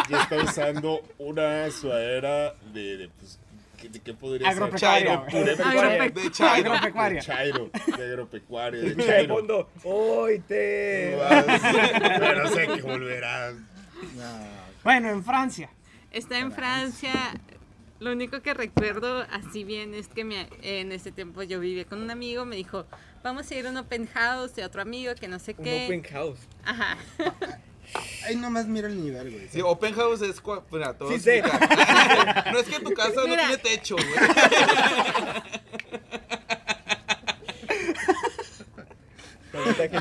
y está usando una sudadera de, de, pues, ¿qué, de qué podría Agropecuaria, ser? Chairo, Agrope- De Chairo. Agropecuaria. de Chairo, de agropecuaria, de De Chairo. fondo. ¡Hoy te! Pero sé que volverá. Bueno, en Francia. Está en Francia. Lo único que recuerdo así bien es que me- en ese tiempo yo vivía con un amigo, me dijo, vamos a ir a un open house de otro amigo que no sé Un qué. open house. Ajá. Ahí nomás mira el nivel, güey. Sí, Open House es. cua- Mira, Sí sé. No es que tu casa no Mira. tiene techo, güey.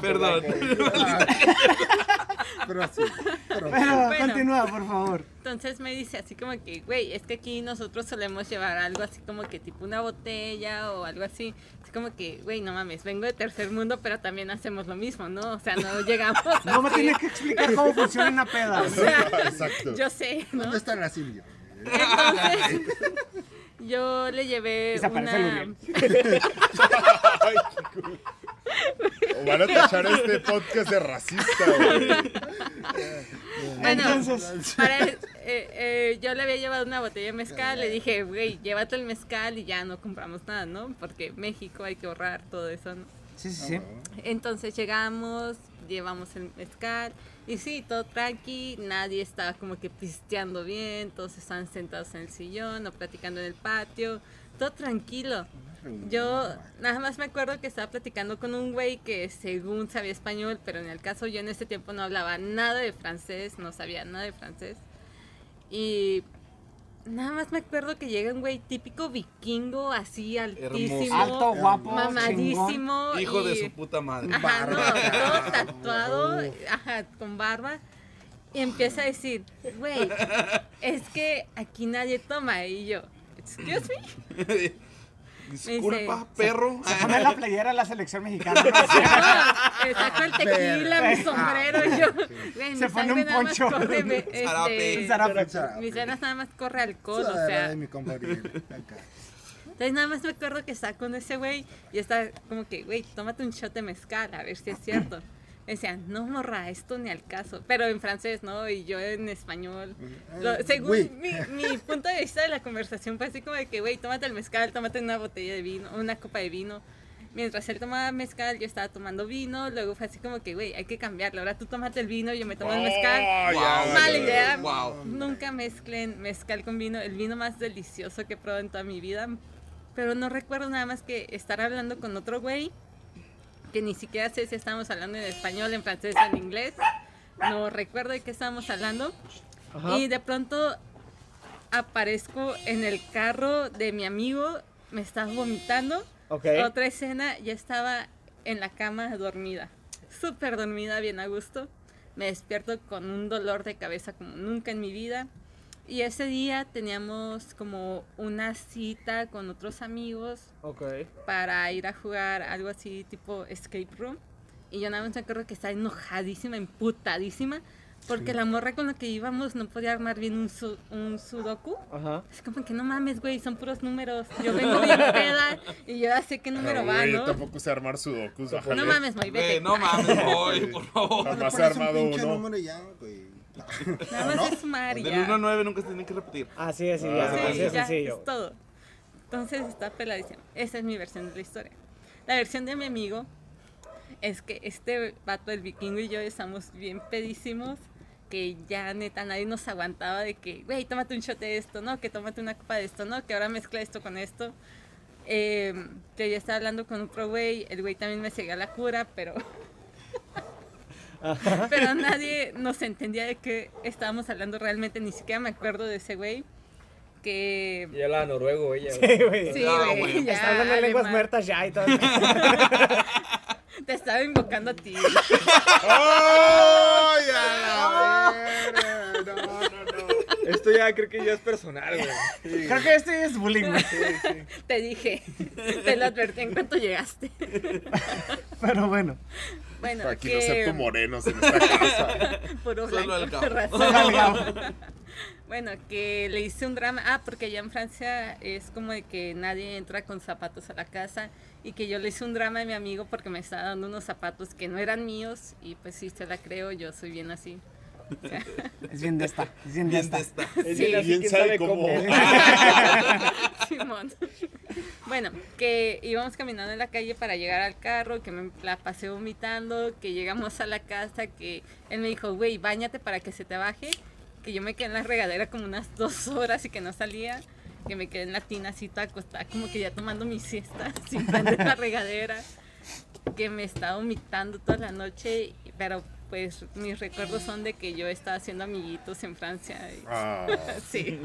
Perdón. pero así. Pero, Pero Bueno. continúa, por favor. Entonces me dice así como que, güey, es que aquí nosotros solemos llevar algo así como que tipo una botella o algo así. Es como que, güey, no mames, vengo de tercer mundo, pero también hacemos lo mismo, ¿no? O sea, no llegamos No me así. tienes que explicar cómo funciona una peda. O sea, Exacto. yo sé, ¿no? ¿Dónde está la Silvia? Entonces, yo le llevé una... Ay, qué cool. O van a tachar este podcast de racista, güey. Bueno, Entonces- para, eh, eh, yo le había llevado una botella de mezcal, le dije, güey, llévate el mezcal y ya no compramos nada, ¿no? Porque México hay que ahorrar todo eso, ¿no? Sí, sí, sí. Entonces llegamos, llevamos el mezcal y sí, todo tranqui, nadie estaba como que pisteando bien, todos estaban sentados en el sillón o platicando en el patio, todo tranquilo. Yo nada más me acuerdo que estaba platicando con un güey que según sabía español, pero en el caso yo en ese tiempo no hablaba nada de francés, no sabía nada de francés. Y nada más me acuerdo que llega un güey típico vikingo, así altísimo, Alto, guapo, chingón. mamadísimo. Hijo de su puta madre. Ajá, no, todo tatuado, ajá, con barba. Y empieza a decir, güey, es que aquí nadie toma. Y yo, excuse me. Disculpa, dice- perro. Se pone la playera de la selección mexicana. ¿no? No, eh, saco el tequila, mi sombrero y yo, Se pone un nada más poncho. corre, me- este, Zarape. Zarape. mis venas nada más corre alcohol, o Sudadera sea. mi. Entonces nada más me acuerdo que está con ese güey y está como que, güey, tómate un shot de mezcal, a ver si es cierto. Decían, no morra, esto ni al caso. Pero en francés, ¿no? Y yo en español. Lo- según güey. mi, mi punto de vista de la conversación fue así como de que, güey, tómate el mezcal, tómate una botella de vino, una copa de vino. Mientras él tomaba mezcal, yo estaba tomando vino. Luego fue así como que, güey, hay que cambiarlo. Ahora tú tómate el vino, yo me tomo el mezcal. Oh, Wow. Mala idea. Wow. Nunca mezclen mezcal con vino. El vino más delicioso que he probado en toda mi vida. Pero no recuerdo nada más que estar hablando con otro güey. Que ni siquiera sé si estábamos hablando en español, en francés o en inglés. No recuerdo de qué estábamos hablando. Ajá. Y de pronto aparezco en el carro de mi amigo. Me estaba vomitando. Otra escena, ya estaba en la cama dormida. Súper dormida, bien a gusto. Me despierto con un dolor de cabeza como nunca en mi vida. Y ese día teníamos como una cita con otros amigos Ok. para ir a jugar algo así tipo escape room. Y yo nada más me acuerdo que estaba enojadísima, emputadísima, porque la morra con la que íbamos no podía armar bien un, su- un sudoku. Ajá. Es como que no mames, güey, son puros números. Yo vengo bien peda y yo ya sé qué número Pero, va, güey, ¿no? Yo tampoco sé armar sudokus. No mames, muy Güey, vete. no mames, voy, por favor. Jamás he un armado pinche uno. número ya, güey. Nada más es sumar y Del ya. 1 a 9 nunca se tienen que repetir. Así es, sí, Ah, ya, Sí, así es ya, sencillo. es todo. Entonces está peladísimo. Esa es mi versión de la historia. La versión de mi amigo es que este vato, el vikingo y yo estamos bien pedísimos. Que ya neta nadie nos aguantaba de que, güey, tómate un shot de esto, ¿no? Que tómate una copa de esto, ¿no? Que ahora mezcla esto con esto. Eh, que yo estaba hablando con otro güey, el güey también me seguía la cura, pero pero nadie nos entendía de qué estábamos hablando realmente, ni siquiera me acuerdo de ese güey que Y hablaba noruego ella. Sí, güey. güey. sí, Ah, güey, ya, Está hablando de lenguas muertas ya y todo. Te estaba invocando a ti. ¡Ay, a la! No, no, no. Esto ya creo que ya es personal, güey. Sí, Creo que este es bullying, güey. Te dije, te lo advertí en cuanto llegaste. Pero bueno. Bueno, Aquí que no acepto morenos en esta casa. puro blanco. Bueno, que le hice un drama. Ah, porque allá en Francia es como de que nadie entra con zapatos a la casa. Y que yo le hice un drama a mi amigo porque me estaba dando unos zapatos que no eran míos. Y pues sí, se la creo, yo soy bien así. Es bien de esta. Es bien de Bien esta. de esta. Es Sí. bien así, ¿Quién quién sabe sabe cómo? cómo. Simón. Bueno, que íbamos caminando en la calle para llegar al carro, que me la pasé vomitando, que llegamos a la casa, que él me dijo, güey, bañate para que se te baje, que yo me quedé en la regadera como unas dos horas y que no salía, que me quedé en la tina así toda acostada, como que ya tomando mi siesta, sin prender la regadera, que me estaba vomitando toda la noche, pero pues mis recuerdos son de que yo estaba haciendo amiguitos en Francia. y- Ah, Sí.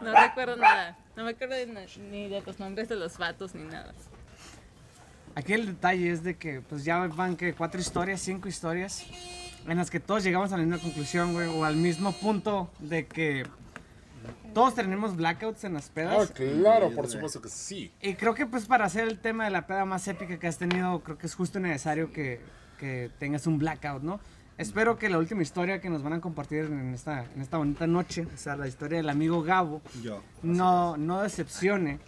No recuerdo nada. No me acuerdo de ni de los nombres de los vatos ni nada. Aquí el detalle es de que pues ya van que cuatro historias, cinco historias. en las que todos llegamos a la misma conclusión, güey, o al mismo punto de que todos tenemos blackouts en las Ah, pedas. claro, por supuesto que sí. Y creo que pues para hacer el tema de la peda más épica que has tenido, creo que es justo necesario que, que tengas un blackout, ¿no? Espero que la última historia que nos van a compartir en esta, en esta bonita noche, o sea, la historia del amigo Gabo, Yo. no, no decepcione.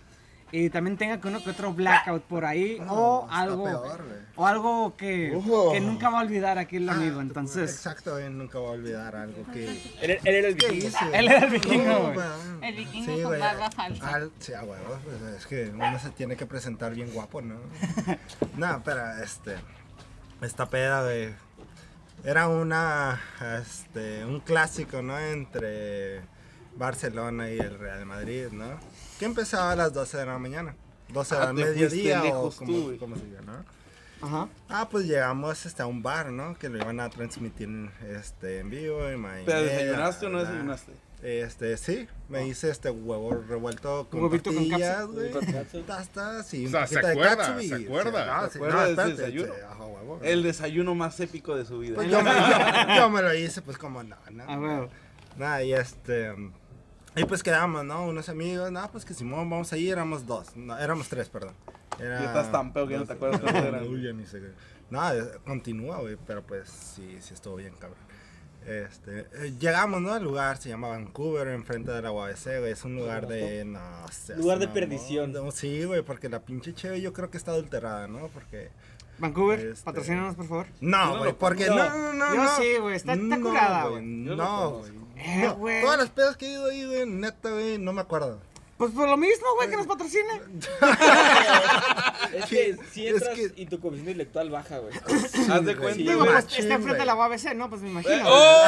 Y también tenga que uno que otro blackout por ahí o está algo peor, o algo que, Ojo. que nunca va a olvidar aquí el amigo. Ah, Entonces, Exacto, güey, nunca voy a olvidar algo que. Él, él era el ¿Qué vikingo. Él era el vikingo, No, güey. El vikingo Sí, con barba falsa. Al- sí, a huevo, pues, es que uno se tiene que presentar bien guapo, ¿no? no, pero este. Esta peda, güey. Era una. Este. Un clásico, ¿no? Entre Barcelona y el Real Madrid, ¿no? Que empezaba a las 12 de la mañana. 12 Ah, del mediodía o como, como se diga, ¿no? ajá. Ah, pues llegamos hasta un bar, ¿no? Que lo iban a transmitir este, en vivo. Y ¿Pero desayunaste o no desayunaste? Este, sí, me hice este huevo revuelto con Huevito tortillas, güey. Tastas y O un sea, poquito ¿se de acuerda? y- ¿Se acuerda? no, ¿Se acuerda no, de ese espérate, desayuno? ajá, huevo. El desayuno más épico de su vida. Pues yo, me, yo- yo me lo hice, pues como no, ¿no? A huevo. Nada, y este. Y pues quedamos, ¿no? Unos amigos, no, pues que Simón, vamos a ir, éramos dos, no, éramos tres, perdón. Era, Ya estás tan pedo que no te acuerdas cuántos eran. Uy, ni sé eh, continúa, güey, pero pues sí, sí estuvo bien, cabrón. Este, eh, llegamos, ¿no? Al lugar, se llama Vancouver, enfrente de la UABC, güey, es un lugar de, no sé. Lugar de perdición. Sí, güey, porque la pinche cheve yo creo que está adulterada, ¿no? Porque... Vancouver, Este- patrocínanos, por favor. No, güey, porque no, no, no. Yo no. sí, güey, está- está No, curada, güey, lo No, güey. Eh, No. Todas las pedas que he ido ahí, güey, neta, güey, no me acuerdo. Pues por lo mismo, güey, que nos patrocine. Es que si Es entras que- y tu conexión intelectual baja, güey. Haz de güey. cuenta, Sí, Digo, güey. pues está enfrente de güey. la UABC, ¿no? Pues me imagino. ¡Oh!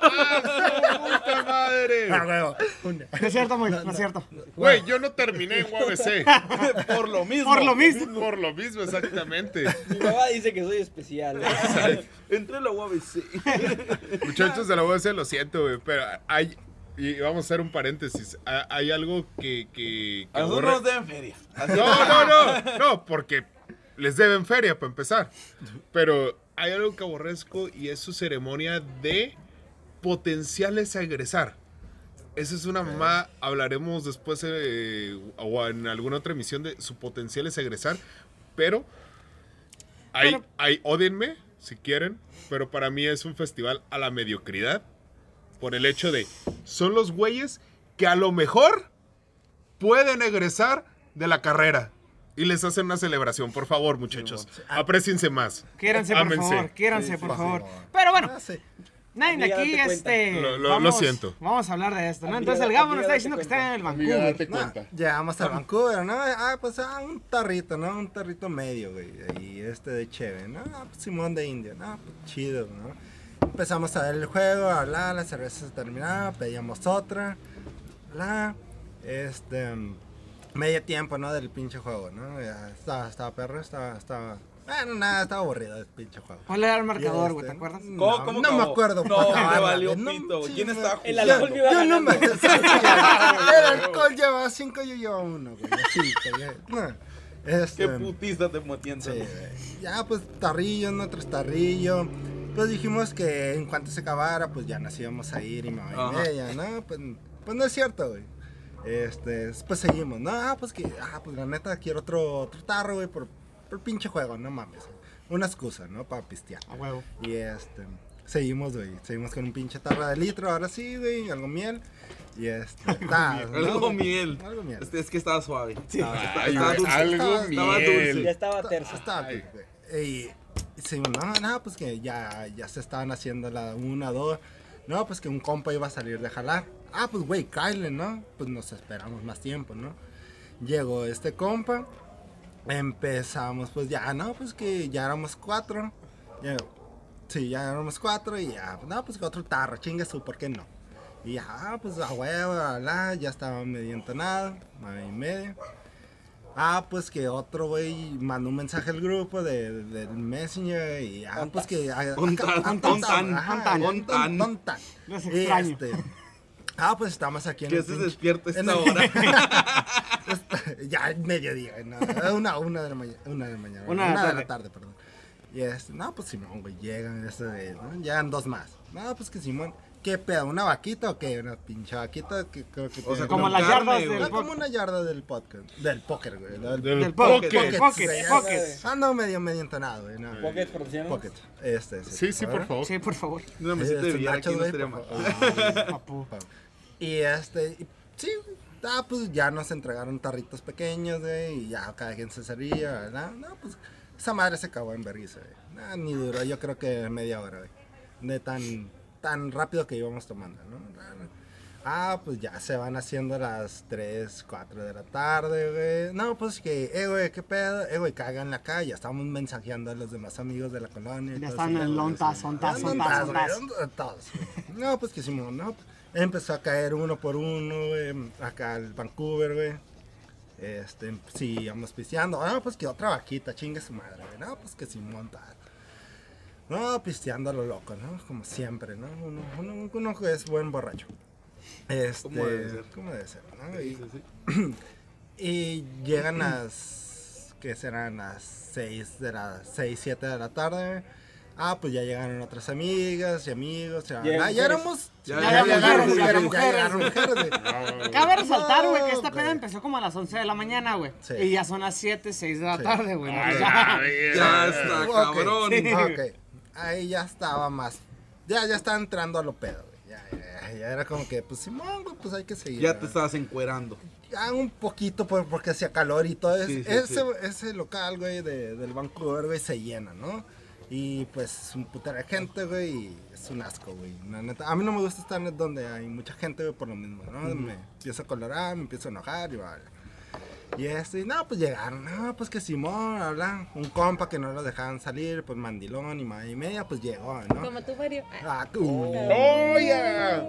¡Puta madre! Huevo. Una. No es cierto, muy, no es cierto. Güey, yo no terminé en UABC. Por lo mismo. Por lo mismo. Por lo mismo, exactamente. Mi mamá dice que soy especial. güey. Entré a la UABC. Muchachos de la UABC, lo siento, güey, pero hay. Y vamos a hacer un paréntesis. ha- Hay algo que. que, que A nosotros nos aborre- deben feria. Así No, no, no. No, porque les deben feria para empezar. Pero hay algo que aborrezco y es su ceremonia de potenciales a egresar. Esa es una mamá, hablaremos después eh, o en alguna otra emisión de su potenciales a egresar, pero hay, Pero- hay, ódienme si quieren, pero para mí es un festival a la mediocridad por el hecho de son los güeyes que a lo mejor pueden egresar de la carrera. Y les hacen una celebración, por favor, muchachos. Apreciense más. Quiéranse, por Ámense. favor, quiéranse, Sí, por favor. Pero bueno, Ah, sí. nadie de Amiga, aquí, date cuenta. este. Lo- lo- lo vamos, siento. Vamos a hablar de esto, ¿no? Amiga, Entonces el Gabo nos amiga, está date diciendo que está en el Amiga, Vancouver. date No, cuenta. llegamos a Vancouver, ¿no? Ah, pues ah, un tarrito, ¿no? Un tarrito medio, güey. Y este de cheve, ¿no? Ah, pues, Simón de India, ¿no? Pues chido, ¿no? Empezamos a ver el juego, a hablar, la cerveza se terminaba, pedíamos otra, bla. Este. Medio tiempo, ¿no? Del pinche juego, ¿no? Ya estaba, estaba perro, estaba, estaba. Bueno, nada, estaba aburrido el pinche juego. ¿Cuál era el marcador, güey? este, ¿Te acuerdas? No, ¿Cómo- cómo no me acabó? acuerdo. No, me valió. No, pito, ¿Quién me- estaba El jugando? alcohol me iba yo no me. El alcohol llevaba 5, yo llevaba 1, güey. Así, no. Este, Qué putista te motiendo. sí, güey. Ya, pues tarrillo, no tras tarrillo. Pues dijimos que en cuanto se acabara, pues ya nos íbamos a ir y me Ajá. media, ¿no? Pues, pues no es cierto, güey. Este, pues seguimos, ¿no? Ah, pues que, ah, pues la neta quiero otro, otro tarro, güey, por, por pinche juego, no mames. Una excusa, ¿no? Para pistear. A huevo. Y este, seguimos, güey. Seguimos con un pinche tarro de litro, ahora sí, güey, algo miel. Y este, ta, ¿no, Algo miel. Algo miel. Este, es que estaba suave. Estaba, Ay, estaba güey, dulce. algo Estaba- estaba miel. dulce. Ya estaba Ay. bien, güey. Y, seguimos, no, no, pues que ya, ya se estaban haciendo la una, dos. No, pues que un compa iba a salir de jalar. Ah, pues güey, Kyle, ¿no? Pues nos esperamos más tiempo, ¿no? Llegó este compa. Empezamos, pues ya, no, pues que ya éramos cuatro. Sí, ya éramos cuatro y ya, no, pues que otro tarro, chingue su, ¿por qué no? Y ya, ah, pues a huevo, ya estaba medio entonado, nueve y media. Ah, pues que otro güey mandó un mensaje al grupo de, del Messenger y ah, pues que... Los extraño. este, ah, pues estamos aquí en ¿Qué el haces pinche- despierto a en esta hora? Ya es mediodía, no, una, una de la mañana, una de la mañana, Una una, de la de tarde. perdón. Y este, no, pues Simón, güey, llegan, este, de- ¿no? llegan dos más. No, pues que Simón, ¿qué pedo? ¿Una vaquita o qué? Una pinche vaquita que creo que O sea, Como las yardas del Ah, como una yarda del podcast, del póker, güey. Del, Del pocket, pocket, pocket. Ando medio, medio entonado, güey. No. Pocket. Pocket. Este, Sí, sí, por favor. Sí, por favor. Mesita de estos billar aquí no estaría mal. Papu. Y este, sí, ah, pues ya nos entregaron tarritos pequeños, güey, y ya cada quien se servía, ¿verdad? No, pues esa madre se acabó en vergüenza, güey. Nah, ni duró, yo creo que media hora, güey. De tan, tan rápido que íbamos tomando, ¿no? Ah, pues ya se van haciendo las 3, 4 de la tarde, güey. No, pues que, eh, güey, qué pedo, eh, güey, cagan la calle. Ya estamos mensajeando a los demás amigos de la colonia. Ya están en lontas, En lontas, güey, ontas. en- Todos. No, pues que hicimos, no. Empezó a caer uno por uno, güey. Acá el Vancouver, güey. Este, sí, íbamos pisteando. Ah, pues que otra vaquita, chingue su madre, güey. No, pues que sin montar. No, pisteando a lo loco, ¿no? Como siempre, ¿no? Uno, uno, uno es buen borracho. Este, ¿Cómo debe ser? ¿Cómo debe ser, no? Y, Sí, y llegan las. que serán? Las 6 de la. 6, 7 de la tarde. Ah, pues ya llegaron otras amigas y amigos. Ya, ah, ya éramos. Ya Ya llegaron mujeres, ya mujeres. Cabe resaltar, güey, que esta peda empezó como a las 11 de la mañana, güey. Sí. Y ya son las 7, 6 de la Sí. tarde, güey. Ya. está, cabrón. Sí. Ok. Ahí ya estaba más. Ya, ya estaba entrando a lo pedo, güey. Ya, ya, ya era como que, pues Simón, güey, pues hay que seguir. Ya te estabas encuerando. Ya un poquito por- porque hacía calor y todo. Sí, es- sí, ese, sí. ese local, güey, de, del Vancouver, güey, se llena, ¿no? Y pues un putero de gente, güey, y es un asco, güey. La neta, a mí no me gusta estar donde hay mucha gente, güey, por lo mismo, ¿no? Me empiezo a colorar, me empiezo a enojar y vale. Y este, y no, pues llegaron, no, pues que Simón, habla, un compa que no lo dejaban salir, pues mandilón y madre y media, pues llegó, ¿no? Como tú, Mario. Ah, Ah, uh, ¡Oh, ya!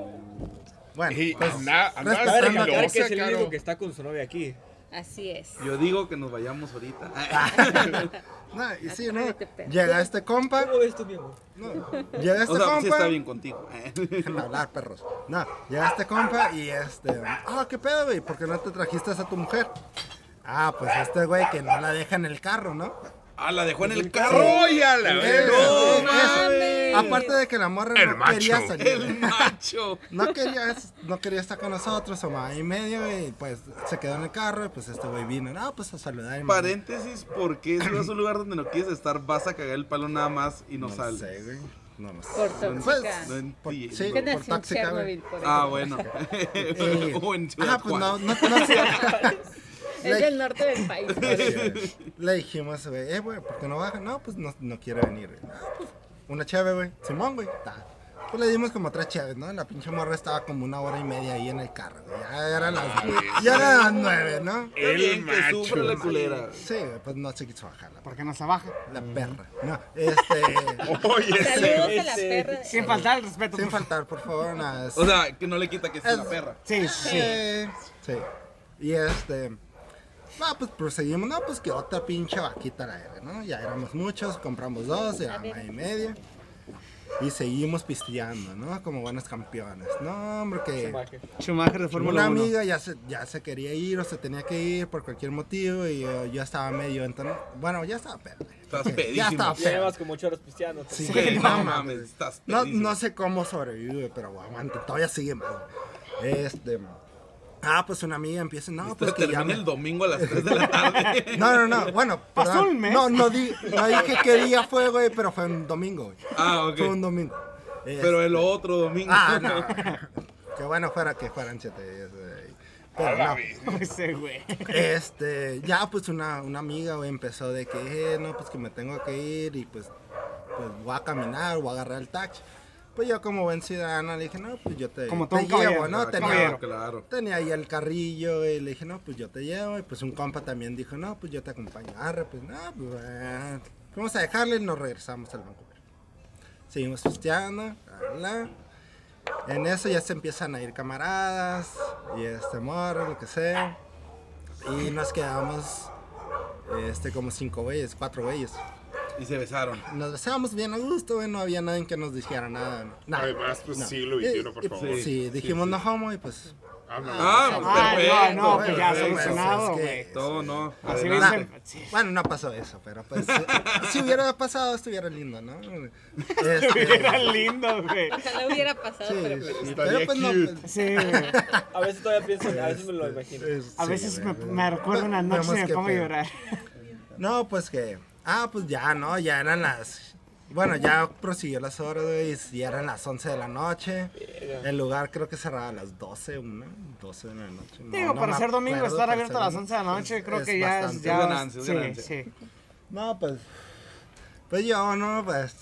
bueno, Y pues, anda- a que es el único que está con su novia aquí. Así es. Yo digo que nos vayamos ahorita. no, y sí, ¿no? Llega este compa, ¿Cómo ves tú, viejo? no, llega este O sea, compa. sí está bien contigo. Déjenme hablar, perros. No, llega este compa y este. Ah, ¿qué pedo, güey? ¿Por qué no te trajiste a tu mujer? Ah, pues este güey que no la deja en el carro, ¿no? Ah, la dejó en el carro. ¡Oh, ya la verga! No mames. Aparte de que la morra El no macho. quería salir. El macho. No quería, no quería estar con nosotros o más y medio y pues se quedó en el carro y pues este güey vino, no, pues a saludar. y Paréntesis, ¿por qué si vas a un lugar donde no quieres estar vas a cagar el palo nada más y no, No sales? sé, güey. No lo sé. Por Pues, tóxica. No por- sí, ¿Qué por tóxica. Chernobyl? Por Ah, bueno. Eh, o en Ciudad ah, pues no, no, no sé. Es del norte del país. Le dijimos, güey, eh, güey, ¿por qué no baja? No, pues no, no quiere venir, güey. No, pues, una chave, güey. Simón, güey. Ta. Pues le dimos como tres chaves, ¿no? La pinche morra estaba como una hora y media ahí en el carro, güey. Ya eran las, ya eran las nueve, ¿no? El que macho. sufre la culera. Sí, güey, pues no se quiso bajar la, ¿Por qué no se baja? la perra. No, este. Oye, Saludos a la Ese- perra. Sin faltar el respeto. sin por favor. faltar, por favor, nada. O sea, que no le quita que Es- la perra. Sí, sí. Sí, sí. Y este. No, pues proseguimos. No, pues que otra pinche vaquita la era, ¿no? Ya éramos muchos, compramos dos, ya una y media. Y seguimos pisteando, ¿no? Como buenos campeones. No, hombre, que. Schumacher. Schumacher de Fórmula Una 1. amiga ya se, ya se quería ir o se tenía que ir por cualquier motivo y yo, yo estaba medio entonces Bueno, ya estaba pedo. Estás Ya pedísimo. estaba Ya pedo. llevas como ocho horas pisteando. Sí, Sí, no no mames, estás pedísimo. no sé cómo sobrevive, pero aguante, todavía sigue güey. Este. Ah, pues una amiga empieza, no, pues que ya termina me- el domingo a las 3 de la tarde. No, no, no, bueno, Pasó perdón. un mes. No, no, di, no dije qué día fue, güey, pero fue un domingo, güey. Ah, ok. Fue un domingo. Pero el otro domingo. Ah, no. Qué bueno fuera que fueran siete días, güey. Pero no. Ese güey. Este, ya pues una, una amiga, güey, empezó de que, eh, no, pues que me tengo que ir y pues, pues voy a caminar, voy a agarrar el taxi. Pues yo como buen ciudadano le dije, no, pues yo te, Como llevo, ¿no? claro, Tenía, caballero. Claro. tenía ahí el carrillo y le dije, no, pues yo te llevo. Y pues un compa también dijo, no, pues yo te acompaño. Arre, pues no, pues eh, vamos a dejarle y nos regresamos al Vancouver. Seguimos pisteando, bla. En eso ya se empiezan a ir camaradas y este morro, lo que sea. Y nos quedamos este como cinco güeyes, cuatro güeyes. Y se besaron. Nos besábamos bien a gusto, güey, no había nadie que nos dijera nada. nada. Además, pues, siglo Y- XXI, por y- favor. Sí, dijimos no homo y pues Ah, no, Ah, no, pues, Ah, perfecto, no, no, pues ya perfecto. solucionado, Es que- güey. Todo no. Así dicen. sí. Bueno, no pasó eso, pero pues si, hubiera pasado estuviera lindo, ¿no? Este, Era lindo, güey. Ojalá hubiera pasado, sí, pero pues, sí, pero pues no, pues, Sí, güey. A veces todavía pienso, a veces me lo imagino. es- A sí, veces me, me recuerdo una noche y me pongo a llorar. No, pues que. Ah, pues ya, ¿no? Ya eran las. Bueno, ya prosiguió las horas, güey. y Ya eran las 11 de la noche. El lugar creo que cerraba a las 12, una, 12 de la noche. No, Digo, no para ser domingo, acuerdo, estar abierto a las domingo. 11 de la noche, Es- creo es que ya es. Ya, Es ganancia, sí, ganancia. sí. No, pues. Pues yo, ¿no? Pues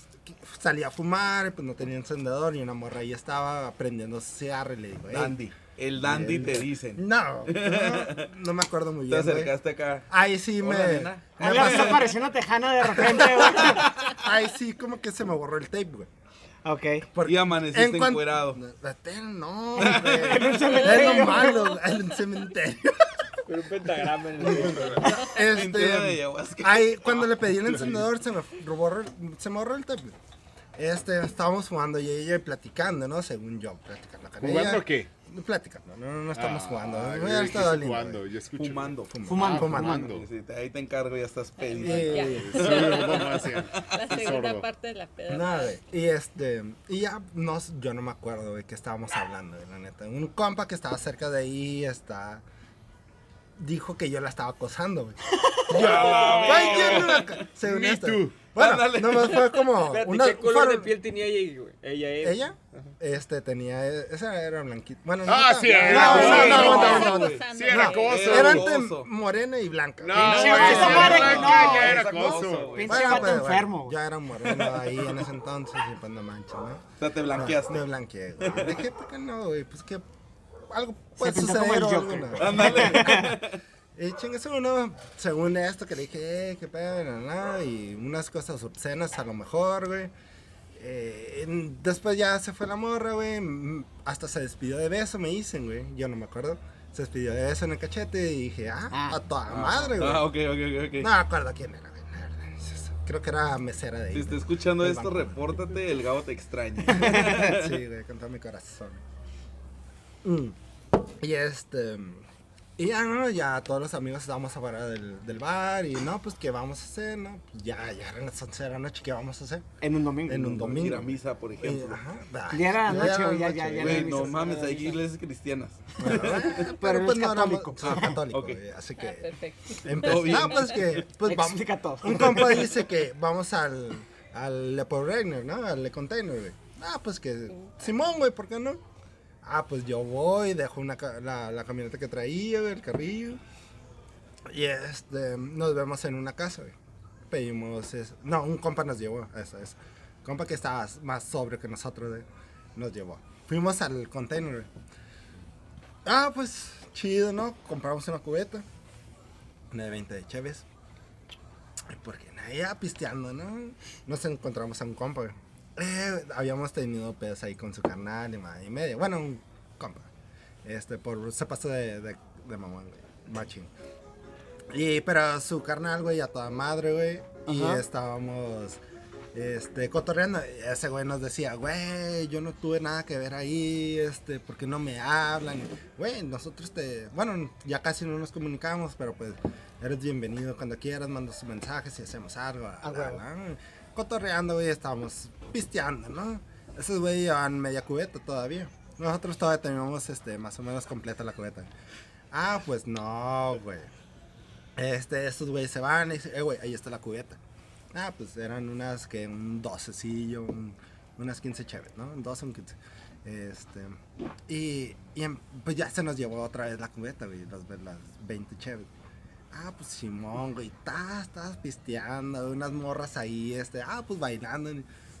salí a fumar, y pues no tenía encendedor y una morra ahí estaba prendiendo cigarro y le digo. Dandy. El dandy te dicen. No, no, no me acuerdo muy Te bien. güey. acercaste acá. Ahí sí Hola, me. nena. me pasó- una tejana de repente, güey. Ahí sí, como que se me borró el tape, güey. Ok. Porque Y amaneciste en cuan- encuerado. No. Es lo malo, el cementerio. Pero un pentagrama en el Este, ahí, cuando le pedí el encendedor, se me borró, se me borró el tape. Este, estábamos jugando y ella platicando, ¿no? Según yo, platicando con ella. ¿Jugando qué? Platicando, no, no estamos jugando. Ah, yo hubiera dije estado lindo, jugando, yo escucho. Fumando. Fumando, fumando. Sí, te- ahí te encargo, ya estás pedido. Sí, vamos hacia- la segunda parte de la peda. Nada. Y este, y ya, no, yo no me acuerdo de qué estábamos hablando, güey, la neta. Un compa que estaba cerca de ahí, está, dijo que yo la estaba acosando, güey. Güey, yo no la ca- según Me esto. too. Bueno, Ándale. nomás fue como Espérate, una, ¿qué color de piel tenía ella, güey? Ella, él. ¿Ella? Este, tenía, esa era blanquita. Bueno, no, Ah, no, sí, no, era- no, no, no, no, no, sí, no, no. Sí, era acoso. Era entre morena y blanca. No, Sí, esa no, ya era güey. Pinche gato pues, bueno, enfermo, ya era moreno ahí en ese entonces y pues no manches, ¿no? O sea, te blanqueaste. Me blanqueé, güey. Dije, ¿por qué no, güey? Pues que algo puede suceder. Ándale. Y chingues uno, según esto, que le dije, eh, qué pedo, na, na, y unas cosas obscenas a lo mejor, güey. Eh, después ya se fue la morra, güey. Hasta se despidió de beso, me dicen, güey. Yo no me acuerdo. Se despidió de beso en el cachete y dije, ah, Ah. a toda madre, güey. Ah, ok, ok, ok. No me acuerdo quién era, güey. Creo que era mesera de ahí. Si está escuchando esto, banco. repórtate, el Gabo te extraña. sí, güey, con todo mi corazón. Mm. Y este. Y ya, ¿no? Ya todos los amigos estábamos afuera del, del bar y no, pues, ¿qué vamos a hacer, no? Pues ya, ya eran las 11 de la noche, ¿qué vamos a hacer? En un domingo. En un Ir domingo. a misa, por Y, ejemplo. ajá, Ya era la noche, ya, ya, ya güey. no misa. mames, hay iglesias cristianas. Bueno, eh, Pero pues es no éramos- católico. soy católico, ok. güey, así Ah, que... perfecto. empecé- Todo bien. no, pues que, pues vamos. Explica todo. Un compa dice que vamos al, al Lepo Regner, ¿no? Al Le Container, güey. Ah, pues que, Simón, güey, ¿por qué no? Ah, pues yo voy, dejo la, camioneta que traía, el carrillo. Y este, nos vemos en una casa, güey. Pedimos, es- no, un compa nos llevó, eso, eso. Compa que estaba más sobrio que nosotros, nos llevó. Fuimos al container. Ah, pues, chido, ¿no? Compramos una cubeta, una de 20 de Chévez. Porque nadie pisteando, ¿no? Nos encontramos a un compa, güey. Eh, habíamos tenido pedos ahí con su carnal y madre y media. Bueno, un compa. Este, por, se pasó de, de, de mamón, güey. Machín. Y, pero su carnal, güey, a toda madre, güey. Y estábamos, este, cotorreando. Y Ese güey nos decía, güey, yo no tuve nada que ver ahí, este, porque no me hablan. Güey, nosotros te, bueno, ya casi no nos comunicamos, pero pues, eres bienvenido cuando quieras, mandas mensajes y hacemos algo. Ah, la. Cotorreando, güey, estábamos pisteando, ¿no? Esos güey llevan media cubeta todavía. Nosotros todavía teníamos, este, más o menos completa la cubeta. Ah, pues no, güey. Este, estos güeyes se van y dicen, eh, güey, ahí está la cubeta. Ah, pues eran unas que un 12 un, unas 15 chéveres, ¿no? Un 12, un 15. Este, y, y em- pues ya se nos llevó otra vez la cubeta, güey, las, las 20 chéveres. Ah, pues Simón, güey, estás, estás pisteando, unas morras ahí, este, ah, pues bailando.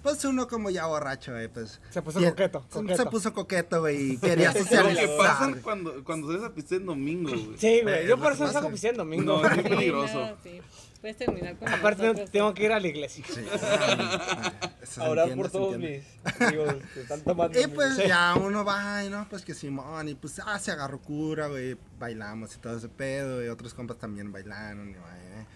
Pues uno como ya borracho, güey, pues. Se puso y- coqueto, se- coqueto. Se puso coqueto, güey, y quería Lo que socializar. pasa güey. cuando, cuando sales a pistear en domingo, güey. Sí, güey. Yo por eso que saco en domingo. No, es peligroso. no, sí. Puedes terminar con Aparte, nosotros, tengo que ir a la iglesia. Sí, ah, se A orar entiende, por se todos mis amigos que están tomando. Y pues ya uno va y no, pues que Simón, y pues ah, se agarró cura, güey, bailamos y todo ese pedo, y otros compas también bailaron, y vaya, eh.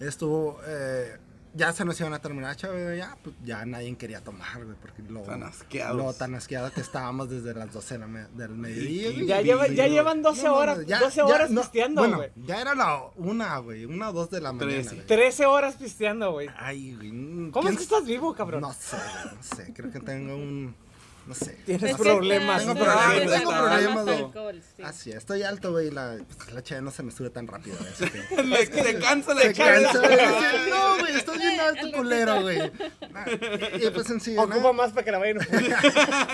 Estuvo, eh, ya se nos iban a terminar, chévere, ya, pues ya nadie quería tomar, güey, porque lo, Tan asqueados. lo tan asqueado que estábamos desde las 12 de la me- del mediodía, Y- güey. Ya, Sí, lleva- ya llevan 12 No, horas, ya- 12 ya, horas no, pisteando, bueno, güey. ya era la una, güey, una o dos de la mañana, Trece. güey. 13 horas pisteando, güey. Ay, güey. mm, ¿Cómo ¿quién es que estás vivo, cabrón? No sé, no sé, creo que tengo un, no sé. Tienes Es problemas. Tengo problemas, tengo problemas, güey. alcohol, sí. Así es, estoy alto, güey, la, la cheve no se me sube tan rápido. que- Le- Se cansa la chave. güey. No, güey, estás bien alto, culero, güey. Ah, Y, y pues. Ocupa más para que la vayan.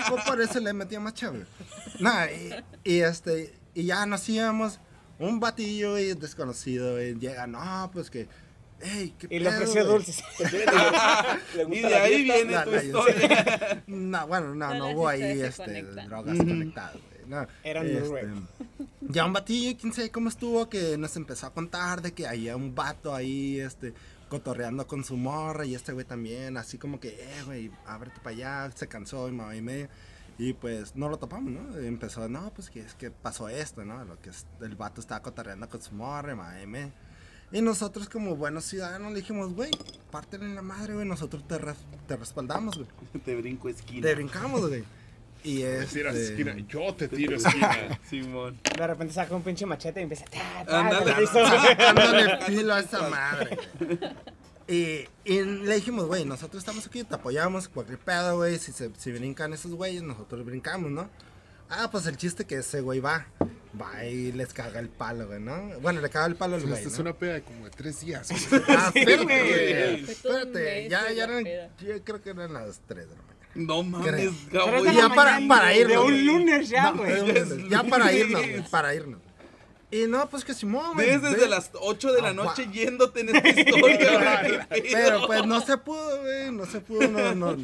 Pues por eso le metía más. No, y, y este, y ya nos íbamos. Un batillo güey, desconocido, güey, llega, no, pues que, hey, qué Y le ofreció güey?" dulces. ¿Le Y de la ahí viene La- tu la- historia. No, bueno, no, no hubo ahí este, drogas conectadas, güey. No, Eran este, Ya un batillo, quién sabe cómo estuvo, que nos empezó a contar de que había un vato ahí, este, cotorreando con su morra y este güey también, así como que, eh, güey, ábrete para allá, se cansó y mamá y media. Y pues no lo topamos, ¿no? Y empezó, no, pues que es que pasó esto, ¿no? Lo que es, el vato estaba cotorreando con su morra, y mamá y media. Y nosotros como buenos ciudadanos le dijimos, güey, pártele en la madre, güey, nosotros te, res- te respaldamos, güey. Te brinco esquina. Te brincamos, güey. Y es. Tiras esquina, yo te tiro esquina. Simón. De repente saca un pinche machete y empieza. ta, ta, Ándale. ta, listo. Sacándole filo a esa madre. Y, y le dijimos, güey, nosotros estamos aquí, te apoyamos, cualquier pedo, güey. Si, se- si brincan esos güeyes, nosotros brincamos, ¿no? Ah, pues el chiste que ese güey va. Va y les caga el palo, güey, ¿no? Bueno, le caga el palo al güey. Esta es ¿no? una peda de como de tres días. güey. Ah, espérate, güey. Espérate, ya, ya eran. Yo creo que eran las 3 de la mañana. No mames. Tres la ya para, para irnos. De un lunes ya, güey. Ya para irnos, güey, para irnos. Y no, pues que Simón, güey. Ves desde las 8 de la Ah, noche yéndote en esta historia. Pero pues no se pudo, güey. No se pudo, no, no.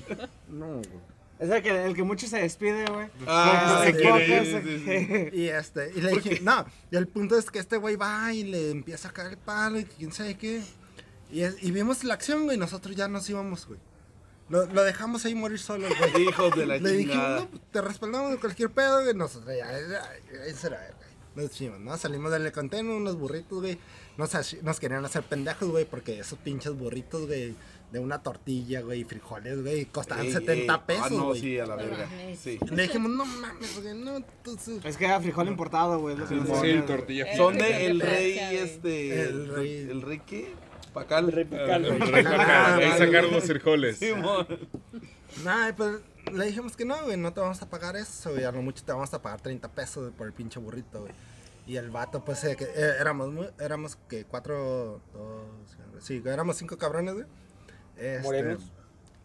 No, güey. Es el que, el que mucho se despide, güey. Ah, se sí, se- sí, sí. Y este, y le dije, no. Y el punto es que este güey va y le empieza a caer el palo y quién sabe qué. Y, es- y vimos la acción, güey. Nosotros ya nos íbamos, güey. Lo, lo dejamos ahí morir solo, güey. Hijos de la Le dijimos, no, pues, te respaldamos de cualquier pedo, güey. Nosotros ya, ya, ya, ese era, güey. Nos fuimos, ¿no? Salimos del container, unos burritos, güey. Nos, nos querían hacer pendejos, güey, porque esos pinches burritos, güey, de una tortilla, güey, y frijoles, güey, costaban Ey, 70 ey. pesos, Ah, no, güey. sí, a la verga. Sí. Le dijimos, no mames, güey, no, entonces... Es que era frijol importado, güey. es lo que nos Sí, güey. tortilla. Eh, Son de el de rey, este. El rey. ¿El rey qué? Pacal. El rey El Pacal, Ahí Ah, sacaron los frijoles. Simón. Nah, pues le dijimos que no, güey, no te vamos a pagar eso, güey, a lo mucho te vamos a pagar 30 pesos por el pinche burrito, güey. Y el vato, pues, eh, que, eh, éramos, éramos, que Cuatro, dos, sí, éramos cinco cabrones, güey. Este, Morenos.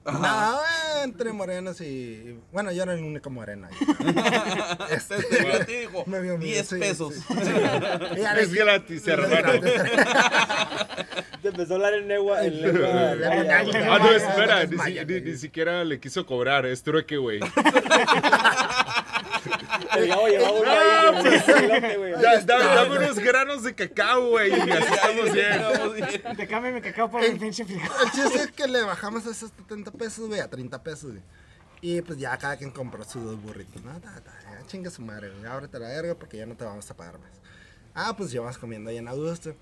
No, entre morenos y, bueno, yo era el único moreno ahí. Este, Te vio a ti, dijo, me vio a mí, 10 sí, pesos. sí, sí. Es gratis, hermano. Te empezó a hablar en lengua. En. Ah, no, espera, Es ni, ni- ni siquiera le quiso cobrar, es trueque, güey. Dame unos granos de cacao, güey, y así estamos bien. Te cambia mi cacao por el pinche frijol. El chiste es que le bajamos esos 70 pesos, güey, a 30 pesos, güey. Y pues ya cada quien compró sus dos burritos. No, ta, ta, ya chinga su madre, güey. Ábrete la verga porque ya no te vamos a pagar más. Ah, pues llevamos comiendo ahí en Augusto.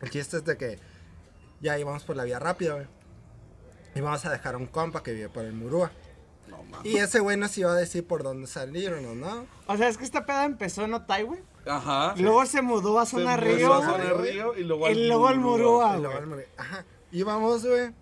El chiste es de que ya íbamos por la vía rápida, güey. Y vamos a dejar a un compa que vive por el Murúa. Y ese güey nos iba a decir por dónde salirnos, ¿no? O sea, es que esta peda empezó en Otay, güey. Ajá. Luego se mudó a Se Zona mudó Río. a Zona Río y luego Y luego al Murúa. Y luego güey. el Murúa. Ajá. Íbamos, güey.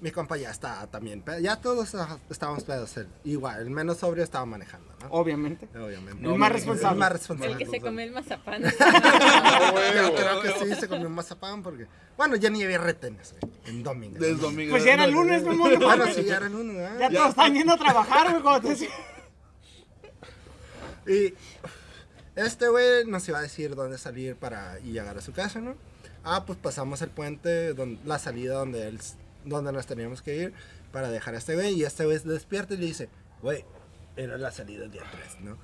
Mi compa ya estaba también. pe- Ya todos ah, estábamos pedos. Igual, el menos sobrio estaba manejando, ¿no? Obviamente. Obviamente. El más responsable. El más El responsable. que se come el mazapán. Yo creo que sí se comió un mazapán porque. Bueno, ya ni había retenes, güey. En domingo. Desde domingo. Pues ya era el lunes, mi amor. Bueno, sí, ya era el lunes, ¿verdad? Ya todos están yendo a trabajar, güey, como te decía. Y este güey nos iba a decir dónde salir para y llegar a su casa, ¿no? Ah, pues pasamos el puente, don- la salida donde él, donde nos teníamos que ir para dejar a este güey. Y este güey se despierta y le dice, güey, era la salida el día 3, ¿no?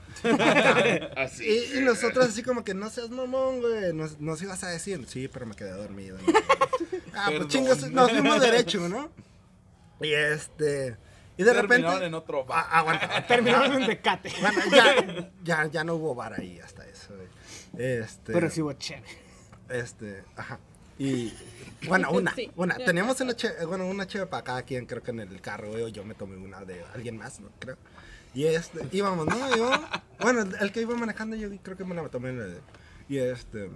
Así. Y, y nosotros así como que no seas mamón, güey, nos, nos ibas a decir, sí, pero me quedé dormido. ¿no? ah, Perdón. pues chingas, nos fuimos derecho, ¿no? Y este... Y de Terminaron repente... en otro bar. Ah, aguanta. Terminaron en Tecate. Bueno, ya, ya, ya no hubo bar ahí hasta eso, güey. Este. Pero sí hubo chévere. Este, ajá. Y, bueno, una, Sí. una. Teníamos una cheve, bueno, una cheve para cada quien, creo que en el carro, güey, o yo me tomé una de alguien más, ¿no? Creo. Y este, íbamos, ¿no? Yo, bueno, el que iba manejando, yo creo que me la tomé. en el- Y este,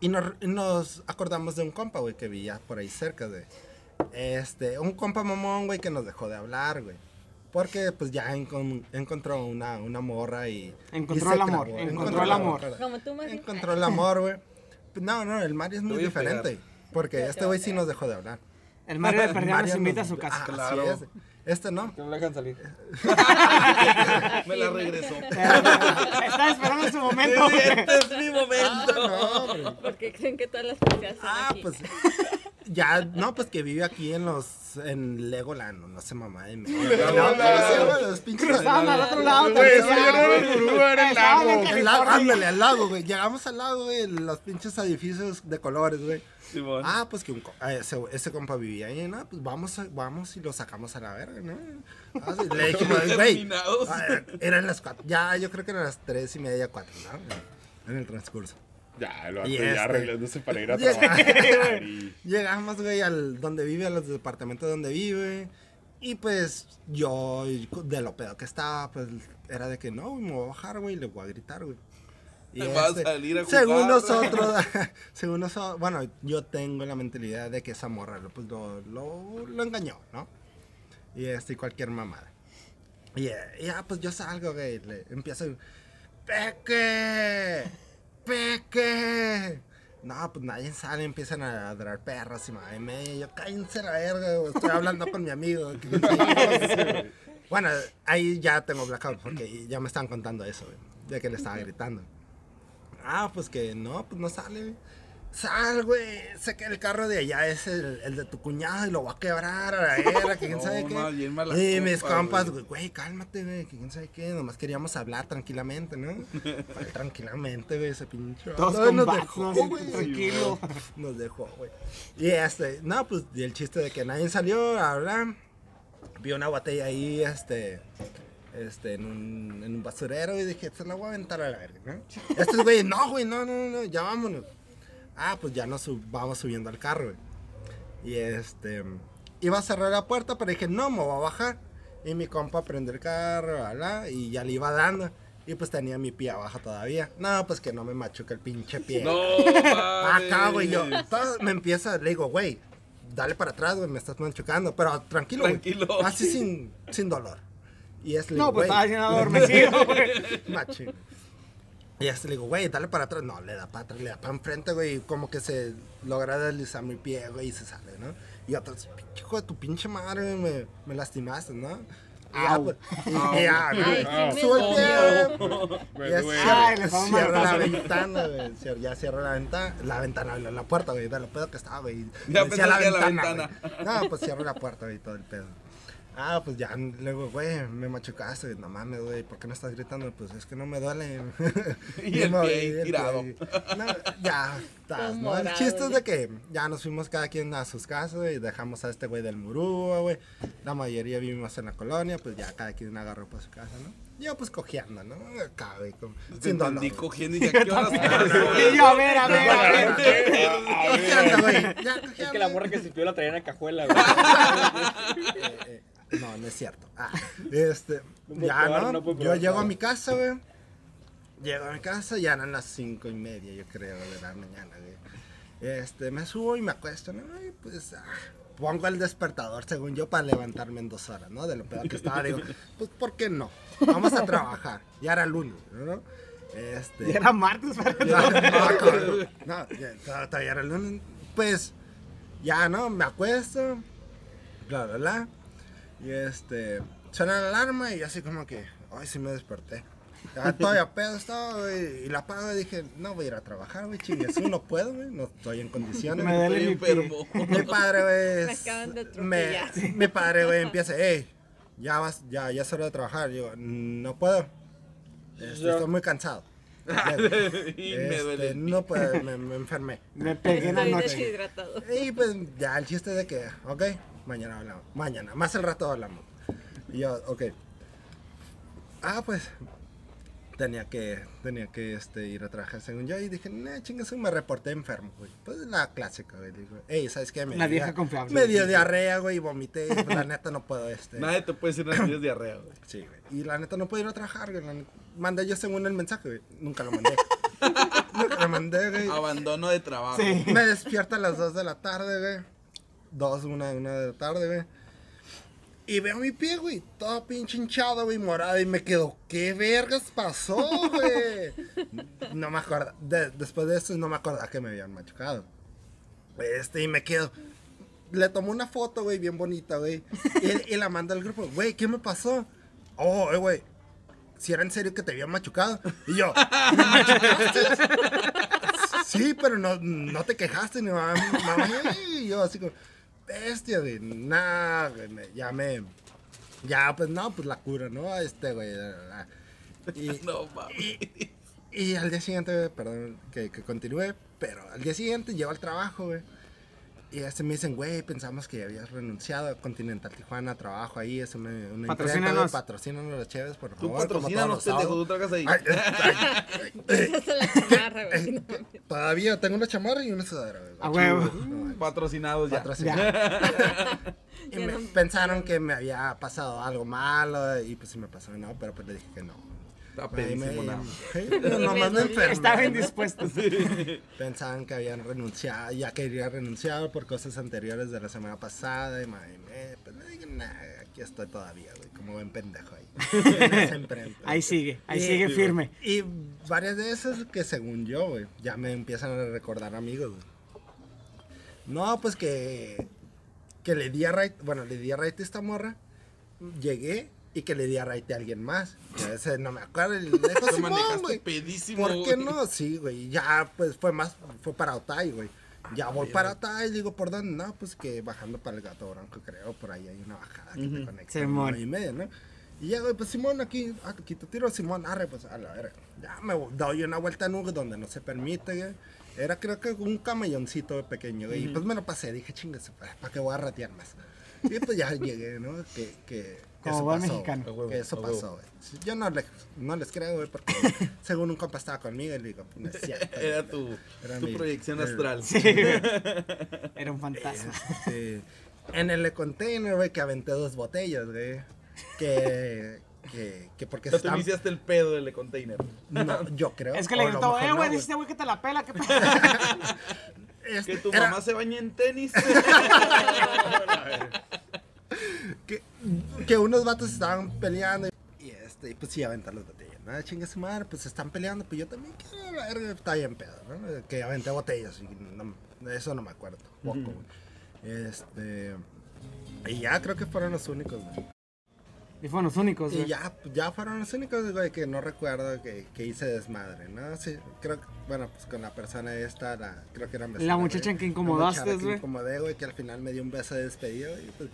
y nos, y nos acordamos de un compa, güey, que vivía por ahí cerca, de Este, un compa mamón, güey, que nos dejó de hablar, güey. Porque, pues, ya encon- encontró una, una morra y... Encontró y el amor, clavó. encontró el amor. Como tú, Mario. Encontró el amor, güey. No, no, el Mario es muy diferente. Porque este güey sí nos dejó de hablar. El Mario de perdida nos invita a su casa. Ah, así Claro. es. Este no. Que no la dejan salir. Me la regresó. Estaba esperando su momento. Este es mi momento. Ah, no, güey. Porque creen que todas las cosas son Ah, aquí. pues ya, no, pues que vive aquí en los, en Legoland, no, no sé mamá de mí. Los pinches al otro lado. Güey, también, eso ya no era güey. el Burú, era el Estaban en lago. El lago, California. ándale, al lago, güey. Llegamos al lago, güey, los pinches edificios de colores, güey. Simón. Ah, pues que un co- ah, ese, ese compa vivía ahí, ¿no? Pues vamos, vamos y lo sacamos a la verga, ¿no? Ah, sí, le dijimos, güey. Ah, Eran las cuatro, ya, yo creo que eran las tres y media, cuatro, ¿no? En el transcurso. Ya, lo ya este- arreglándose para ir a trabajar. y- Llegamos, güey, al donde vive, a los departamentos donde vive. Y pues yo, de lo pedo que estaba, pues era de que no, me voy a bajar, güey, y le voy a gritar, güey. Y este, Va a salir a jugar. según nosotros, según nosotros, bueno, yo tengo la mentalidad de que esa morra lo- pues, lo, lo, lo engañó, ¿no? Y este, cualquier mamada. Y eh, ya, pues yo salgo, güey, le empiezo, ¡Peque! ¡Peque! No, pues nadie sale, empiezan a ladrar perros y madre media. Yo, cállense la verga, estoy hablando con mi amigo. bueno, ahí ya tengo blackout porque ya me estaban contando eso, de que le estaba gritando. Ah, pues que no, pues no sale, güey. Sal, güey. Sé que el carro de allá es el, el de tu cuñado y lo va a quebrar a la era, que quién No, sabe qué. y mis copa, compas, güey. güey, cálmate, güey, que quién sabe qué. Nomás queríamos hablar tranquilamente, ¿no? Tranquilamente, güey, ese pinche. Todos con nos dejó, güey. tranquilo. Nos dejó, güey. Y este, no, pues, y el chiste de que nadie salió a hablar. Vi una botella ahí, este, este, en un, en un basurero y dije, se la voy a aventar a la verga, ¿no? Estos güey, no, güey, no, no, no, ya vámonos. Ah, pues ya nos sub- vamos subiendo al carro, güey. Y este, iba a cerrar la puerta, pero dije, no, me voy a bajar. Y mi compa prende el carro, ¿verdad? y ya le iba dando. Y pues tenía mi pie abajo todavía. No, pues que no me machuque el pinche pie. No, Acá, güey, yo todo me empieza, le digo, güey, dale para atrás, güey, me estás machucando, pero tranquilo, güey. Tranquilo. Así sin, sin dolor. Y es No, pues güey, estaba bien adormecido, güey. machín. Y este le digo, güey, dale para atrás. No, le da para atrás, le da para enfrente, güey. y Como que se logra deslizar mi pie, güey, y se sale, ¿no? Y otros, hijo de tu pinche madre, me, me lastimaste, ¿no? Y ya, pues, y, y ya, güey, sube el pie, ya cierra, la ventana, güey. Ya cierra la ventana, la ventana, la, la puerta, güey, de lo pedo que estaba, güey. Ya la güey. No, pues cierro la puerta, güey, todo el pedo. Ah, pues ya, luego, güey, me machucaste, no mames, güey, ¿por qué no estás gritando? Pues es que no me duele. Y el me- pie y el tirado. pie. No, ya, estás, ¿no? El chiste es de que ya nos fuimos cada quien a sus casas y dejamos a este güey del Murúa, güey. La mayoría vivimos en la colonia, pues ya cada quien agarró para su casa, ¿no? Yo pues cojeando, ¿no? Acá, güey, con- sin dolor. cogiendo y ya qué horas Y yo, a ver, a ver, a ver. Cojeando, güey. Ya Es que la morra que se pidió la traía en la cajuela, güey. No, no es cierto. Ah, este, No ya, probar, ¿no? yo llego a mi casa, güey. Llego a mi casa, ya eran las cinco y media, yo creo, de la mañana, güey. Este, me subo y me acuesto, ¿no? Y pues, ah, pongo el despertador, según yo, para levantarme en dos horas, ¿no? De lo peor que estaba, digo, pues, ¿por qué no? Vamos a trabajar. Ya era lunes, ¿no? Este, Y era martes, no, no, cabrón. No, ya, to- todavía era lunes. Pues, ya, ¿no? Me acuesto, bla, bla, bla. Y este, suena la alarma y así como que, ay, sí me desperté. Ya todavía pedo estaba, güey. Y la apago y dije, no voy a ir a trabajar, güey, chingues. No puedo, güey, no estoy en condiciones. Me duele mi enfermo. Mi padre, güey. Me es- acaban de me-. Mi padre, güey, empieza, hey, ya vas, ya, ya es hora de trabajar. Yo, no puedo. Este, estoy muy cansado. y me Este, duele. no puedo, me, me enfermé. Me pegué en la Estoy noche. deshidratado. Y pues ya el chiste de que, ok, mañana hablamos. Mañana, más el rato hablamos. Y yo, ok. Ah, pues, tenía que, tenía que este, ir a trabajar según yo. Y dije, nah, chingas, me reporté enfermo, güey. Pues la clásica, güey. Digo, ey, ¿sabes qué? Me dio vieja confiable. Me dio diarrea, güey, y vomité. y, pues, la neta no puedo, este. Nadie te puede decir nada tienes diarrea, güey. Sí, güey. Y la neta no puedo ir a trabajar, güey. Mandé yo según el mensaje, güey. Nunca lo mandé. Nunca lo mandé, güey. Abandono de trabajo. Sí. Me despierto a las 2 de la tarde, güey. 2, 1, 1 de la tarde, güey. Y veo mi pie, güey, todo pinche hinchado, güey, morado. Y me quedo, ¿qué vergas pasó, güey? No me acuerdo. de- después de eso, no me acordaba que me habían machucado. Este, y me quedo. Le tomó una foto, güey, bien bonita, güey. Y, y la manda al grupo, güey, ¿qué me pasó? Oh, eh, güey. Si era en serio que te habían machucado. Y yo, ¿me machucaste? Sí, pero no, no te quejaste ni mamá, Y yo así como, bestia, güey. Nah, güey, me- ya me. Ya, pues no, pues la cura, ¿no? Este, güey. Y, No, mames. y al día siguiente, perdón que, que continúe, pero al día siguiente llego al trabajo, güey. Y este me dicen, güey, pensamos que habías renunciado a Continental Tijuana, trabajo ahí, es una, una Patrocínanos. Patrocínanos los chéves, por Tú favor. como patrocínanos, pendejo, tú tragas ahí. Ay, ay, ay, la chamarra, güey. ay, no. Todavía tengo una chamarra y una sudadera, güey. A huevo. No. Patrocinados ya. Patrocinado. y me- pensaron que me había pasado algo malo y pues sí me pasó, no, pero pues le dije que no. Está pedísimo, nada. Sí, no, nomás me enfermé. Estaba indispuesto. Pensaban que habían renunciado, ya quería renunciar por cosas anteriores de la semana pasada. Y madre, mía, pues le dije, nah, aquí estoy todavía, güey, como buen pendejo ahí. Ahí sigue, ahí Y- sigue firme. Y varias de esas que según yo, güey, ya me empiezan a recordar amigos, güey. No, pues que, que le di a right, bueno, le di a right esta morra, llegué y que le di a right a alguien más. A ese no me acuerdo, y le dijo, Simón, güey. pedísimo. ¿Por qué güey. no? Sí, güey. Ya, pues fue más, fue para Otay, güey. Ya voy para Otay, digo, ¿por dónde? No, pues que bajando para el gato bronco, creo, por ahí hay una bajada que te conecta. Simón. y media, ¿no? Y ya, güey, pues Simón, aquí, aquí te tiro, Simón, arre, pues a la verga. Ya me doy una vuelta en U donde no se permite, güey. Era creo que un camelloncito pequeño, güey. Y pues me lo pasé, dije, chingas, ¿para qué voy a ratear más? Y pues ya llegué, ¿no? Que, que Como eso buen pasó, mexicano. eso pasó, güey. Sí, Yo no, le- no les creo, güey, porque según un compa estaba conmigo y le digo, no es cierto. Era tu, Era tu mi- proyección el- astral. Era un fantasma. Este, en el container, güey, que aventé dos botellas, güey. Que, que, que porque se te iniciaste el pedo del container. No, yo creo. Es que le gritó, eh, no, güey, dice este güey que te la pela, ¿qué? Este, Que tu era- mamá se bañe en tenis. Que, que unos vatos estaban peleando y este, pues sí, aventar las botellas. Nada, chinga su madre, pues se están peleando, pues yo también quiero la verga, está bien pedo, ¿no? Que aventé botellas y no- eso no me acuerdo, poco, güey. Este, y ya creo que fueron los únicos, güey. Y fueron los únicos, Y güey. ya, ya fueron los únicos, güey, que no recuerdo que, que hice desmadre, ¿no? Sí, creo que, bueno, pues con la persona esta, la, creo que era La güey. muchacha en que incomodaste, muchacha que güey. incomodé, güey, que al final me dio un beso de despedida, y pues,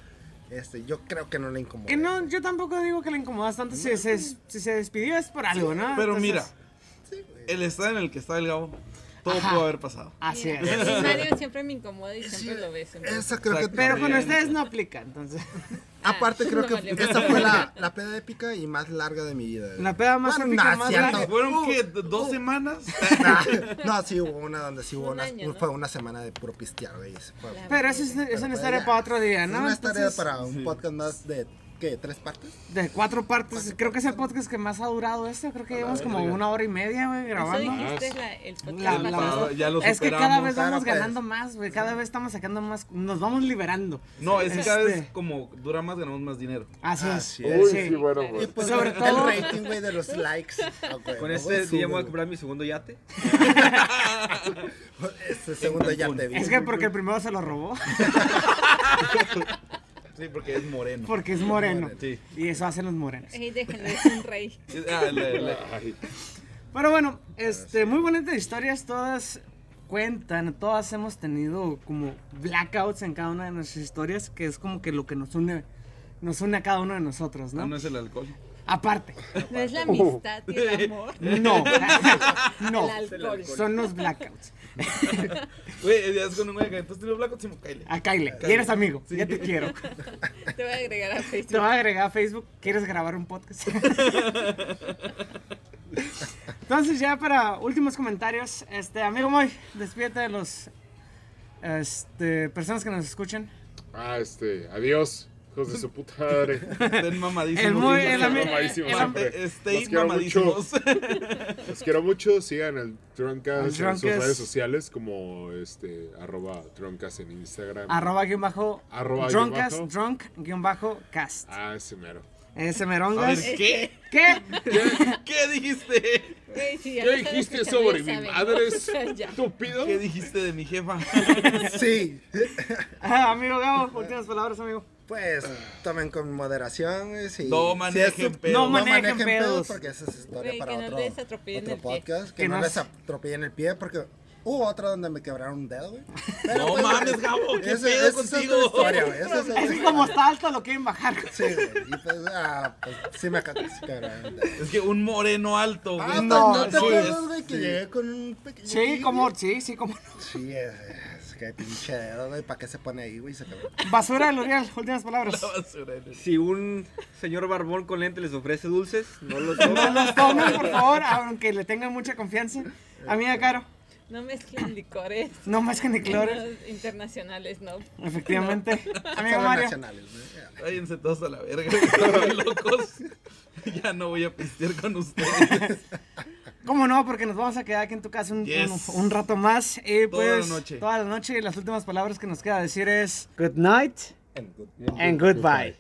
este, yo creo que no le incomodé. Que no, yo tampoco digo que le incomodas tanto. Si se, si se despidió es por algo, ¿no? Pero Entonces, mira, Sí, el estado en el que está el Gabo, todo Ajá. pudo haber pasado. Así Mira, es. Mario siempre me incomoda y Sí, siempre lo beso. Esa creo que... Pero con ustedes no aplica, entonces. Aparte creo no que esa fue la, la peda épica y más larga de mi vida. La peda más Bueno, épica, nah, más. ¿Fueron Uh, qué? ¿Dos uh. semanas? no, sí hubo una donde sí hubo Un una, año, ¿no? fue una semana de puro pistear, güey. Pero eso es, es una historia ya. para otro día, Es ¿no? una historia Entonces, para un podcast más de, ¿qué? ¿Tres partes? De cuatro partes. Creo que es el podcast que más ha durado este. Creo que llevamos como una hora y media, güey, Eso grabando. dijiste la, el podcast La- la- pasado. ya lo Es que cada vez vamos Claro, pues. ganando más, güey. Cada vez estamos sacando más. Nos vamos liberando. No, es que cada vez Este. como dura más, ganamos más dinero. Así es. Así es. Sí. bueno, Y pues. Sobre el todo- rating, güey, de los likes. ah, güey, Con güey, este día voy a güey. comprar mi segundo yate. Este segundo ya te vi. Es que porque el primero se lo robó. Sí, porque es moreno. Porque es moreno. Sí. Y eso hacen los morenos. Ey, déjenlo, es un rey. Ah, le- le- Pero bueno, este, muy bonitas historias. Todas cuentan. Todas hemos tenido como blackouts en cada una de nuestras historias. Que es como que lo que nos une. Nos une a cada uno de nosotros, No, ¿no? no es el alcohol. Aparte. No es la amistad y el amor. No. no. El alcohol. Son los blackouts. Güey, ya es con un güey que tú tienes blanco, sí, Kyle. A Kyle. Y eres amigo. Sí. Ya te quiero. Te voy a agregar a Te Facebook. voy a agregar a Facebook. ¿Quieres grabar un podcast? Entonces ya para últimos comentarios, este amigo Moy, despídete de los este, personas que nos escuchen. Ah, este, adiós, hijos de su puta madre. Estén mamadísimos. El el Mamadísimos. Estén Los quiero mucho. mamadísimos. Los quiero mucho, sigan el Drunkcast El en sus redes sociales como este, arroba Drunkcast en Instagram. Arroba guion bajo Arroba bajo. drunk guion bajo cast. Ah, ese mero. Ese A merongas. ver, ¿qué? ¿Qué? ¿Qué dijiste? Sí, ya ¿Qué dijiste sobre mi saben, madre, estúpido? ¿Qué dijiste de mi jefa? Sí, Ah, amigo Gabo, últimas palabras, amigo. Pues tomen con moderación. güey, sí. No Sí, manejen su- pedos. No No manejen manejen pedos. pedos porque esa es historia Güey, para que no otro, les otro el pie. podcast. Que, Que no no les atropellen el pie porque hubo otra donde me quebraron un dedo, güey. Pero, No pues, mames, Gabo, ¿qué esa- pedo esa es otra contigo? historia, güey, esa es otra Es que historia. como está alto lo quieren bajar. Sí, güey. Y pues, ah, pues sí me sí quebraron un dedo. Es que un moreno alto, Ah, güey. pues, no, ¿no te sí, acuerdas, güey, que llegué con un pequeño. Sí, como, sí, sí, como. Sí, es, pinche dedo, güey. ¿Para qué se pone ahí, güey? Se quebró. Basura de L'Oreal, últimas palabras. La basura, güey. Si un señor barbón con lente les ofrece dulces, no los No tomen. los tomen, por favor, aunque le tengan mucha confianza. Amiga Caro, No mezclen licores. no clores. Los internacionales, no. Efectivamente. Amigo Solo Mario. nacionales. Ya. Váyanse todos a la verga, locos. Ya no voy a pistear con ustedes. ¿Cómo no? Porque nos vamos a quedar aquí en tu casa un, Yes. un- un rato más. Y Toda la pues, noche. Toda la noche. Y las últimas palabras que nos queda decir es: Good night And good- and goodbye.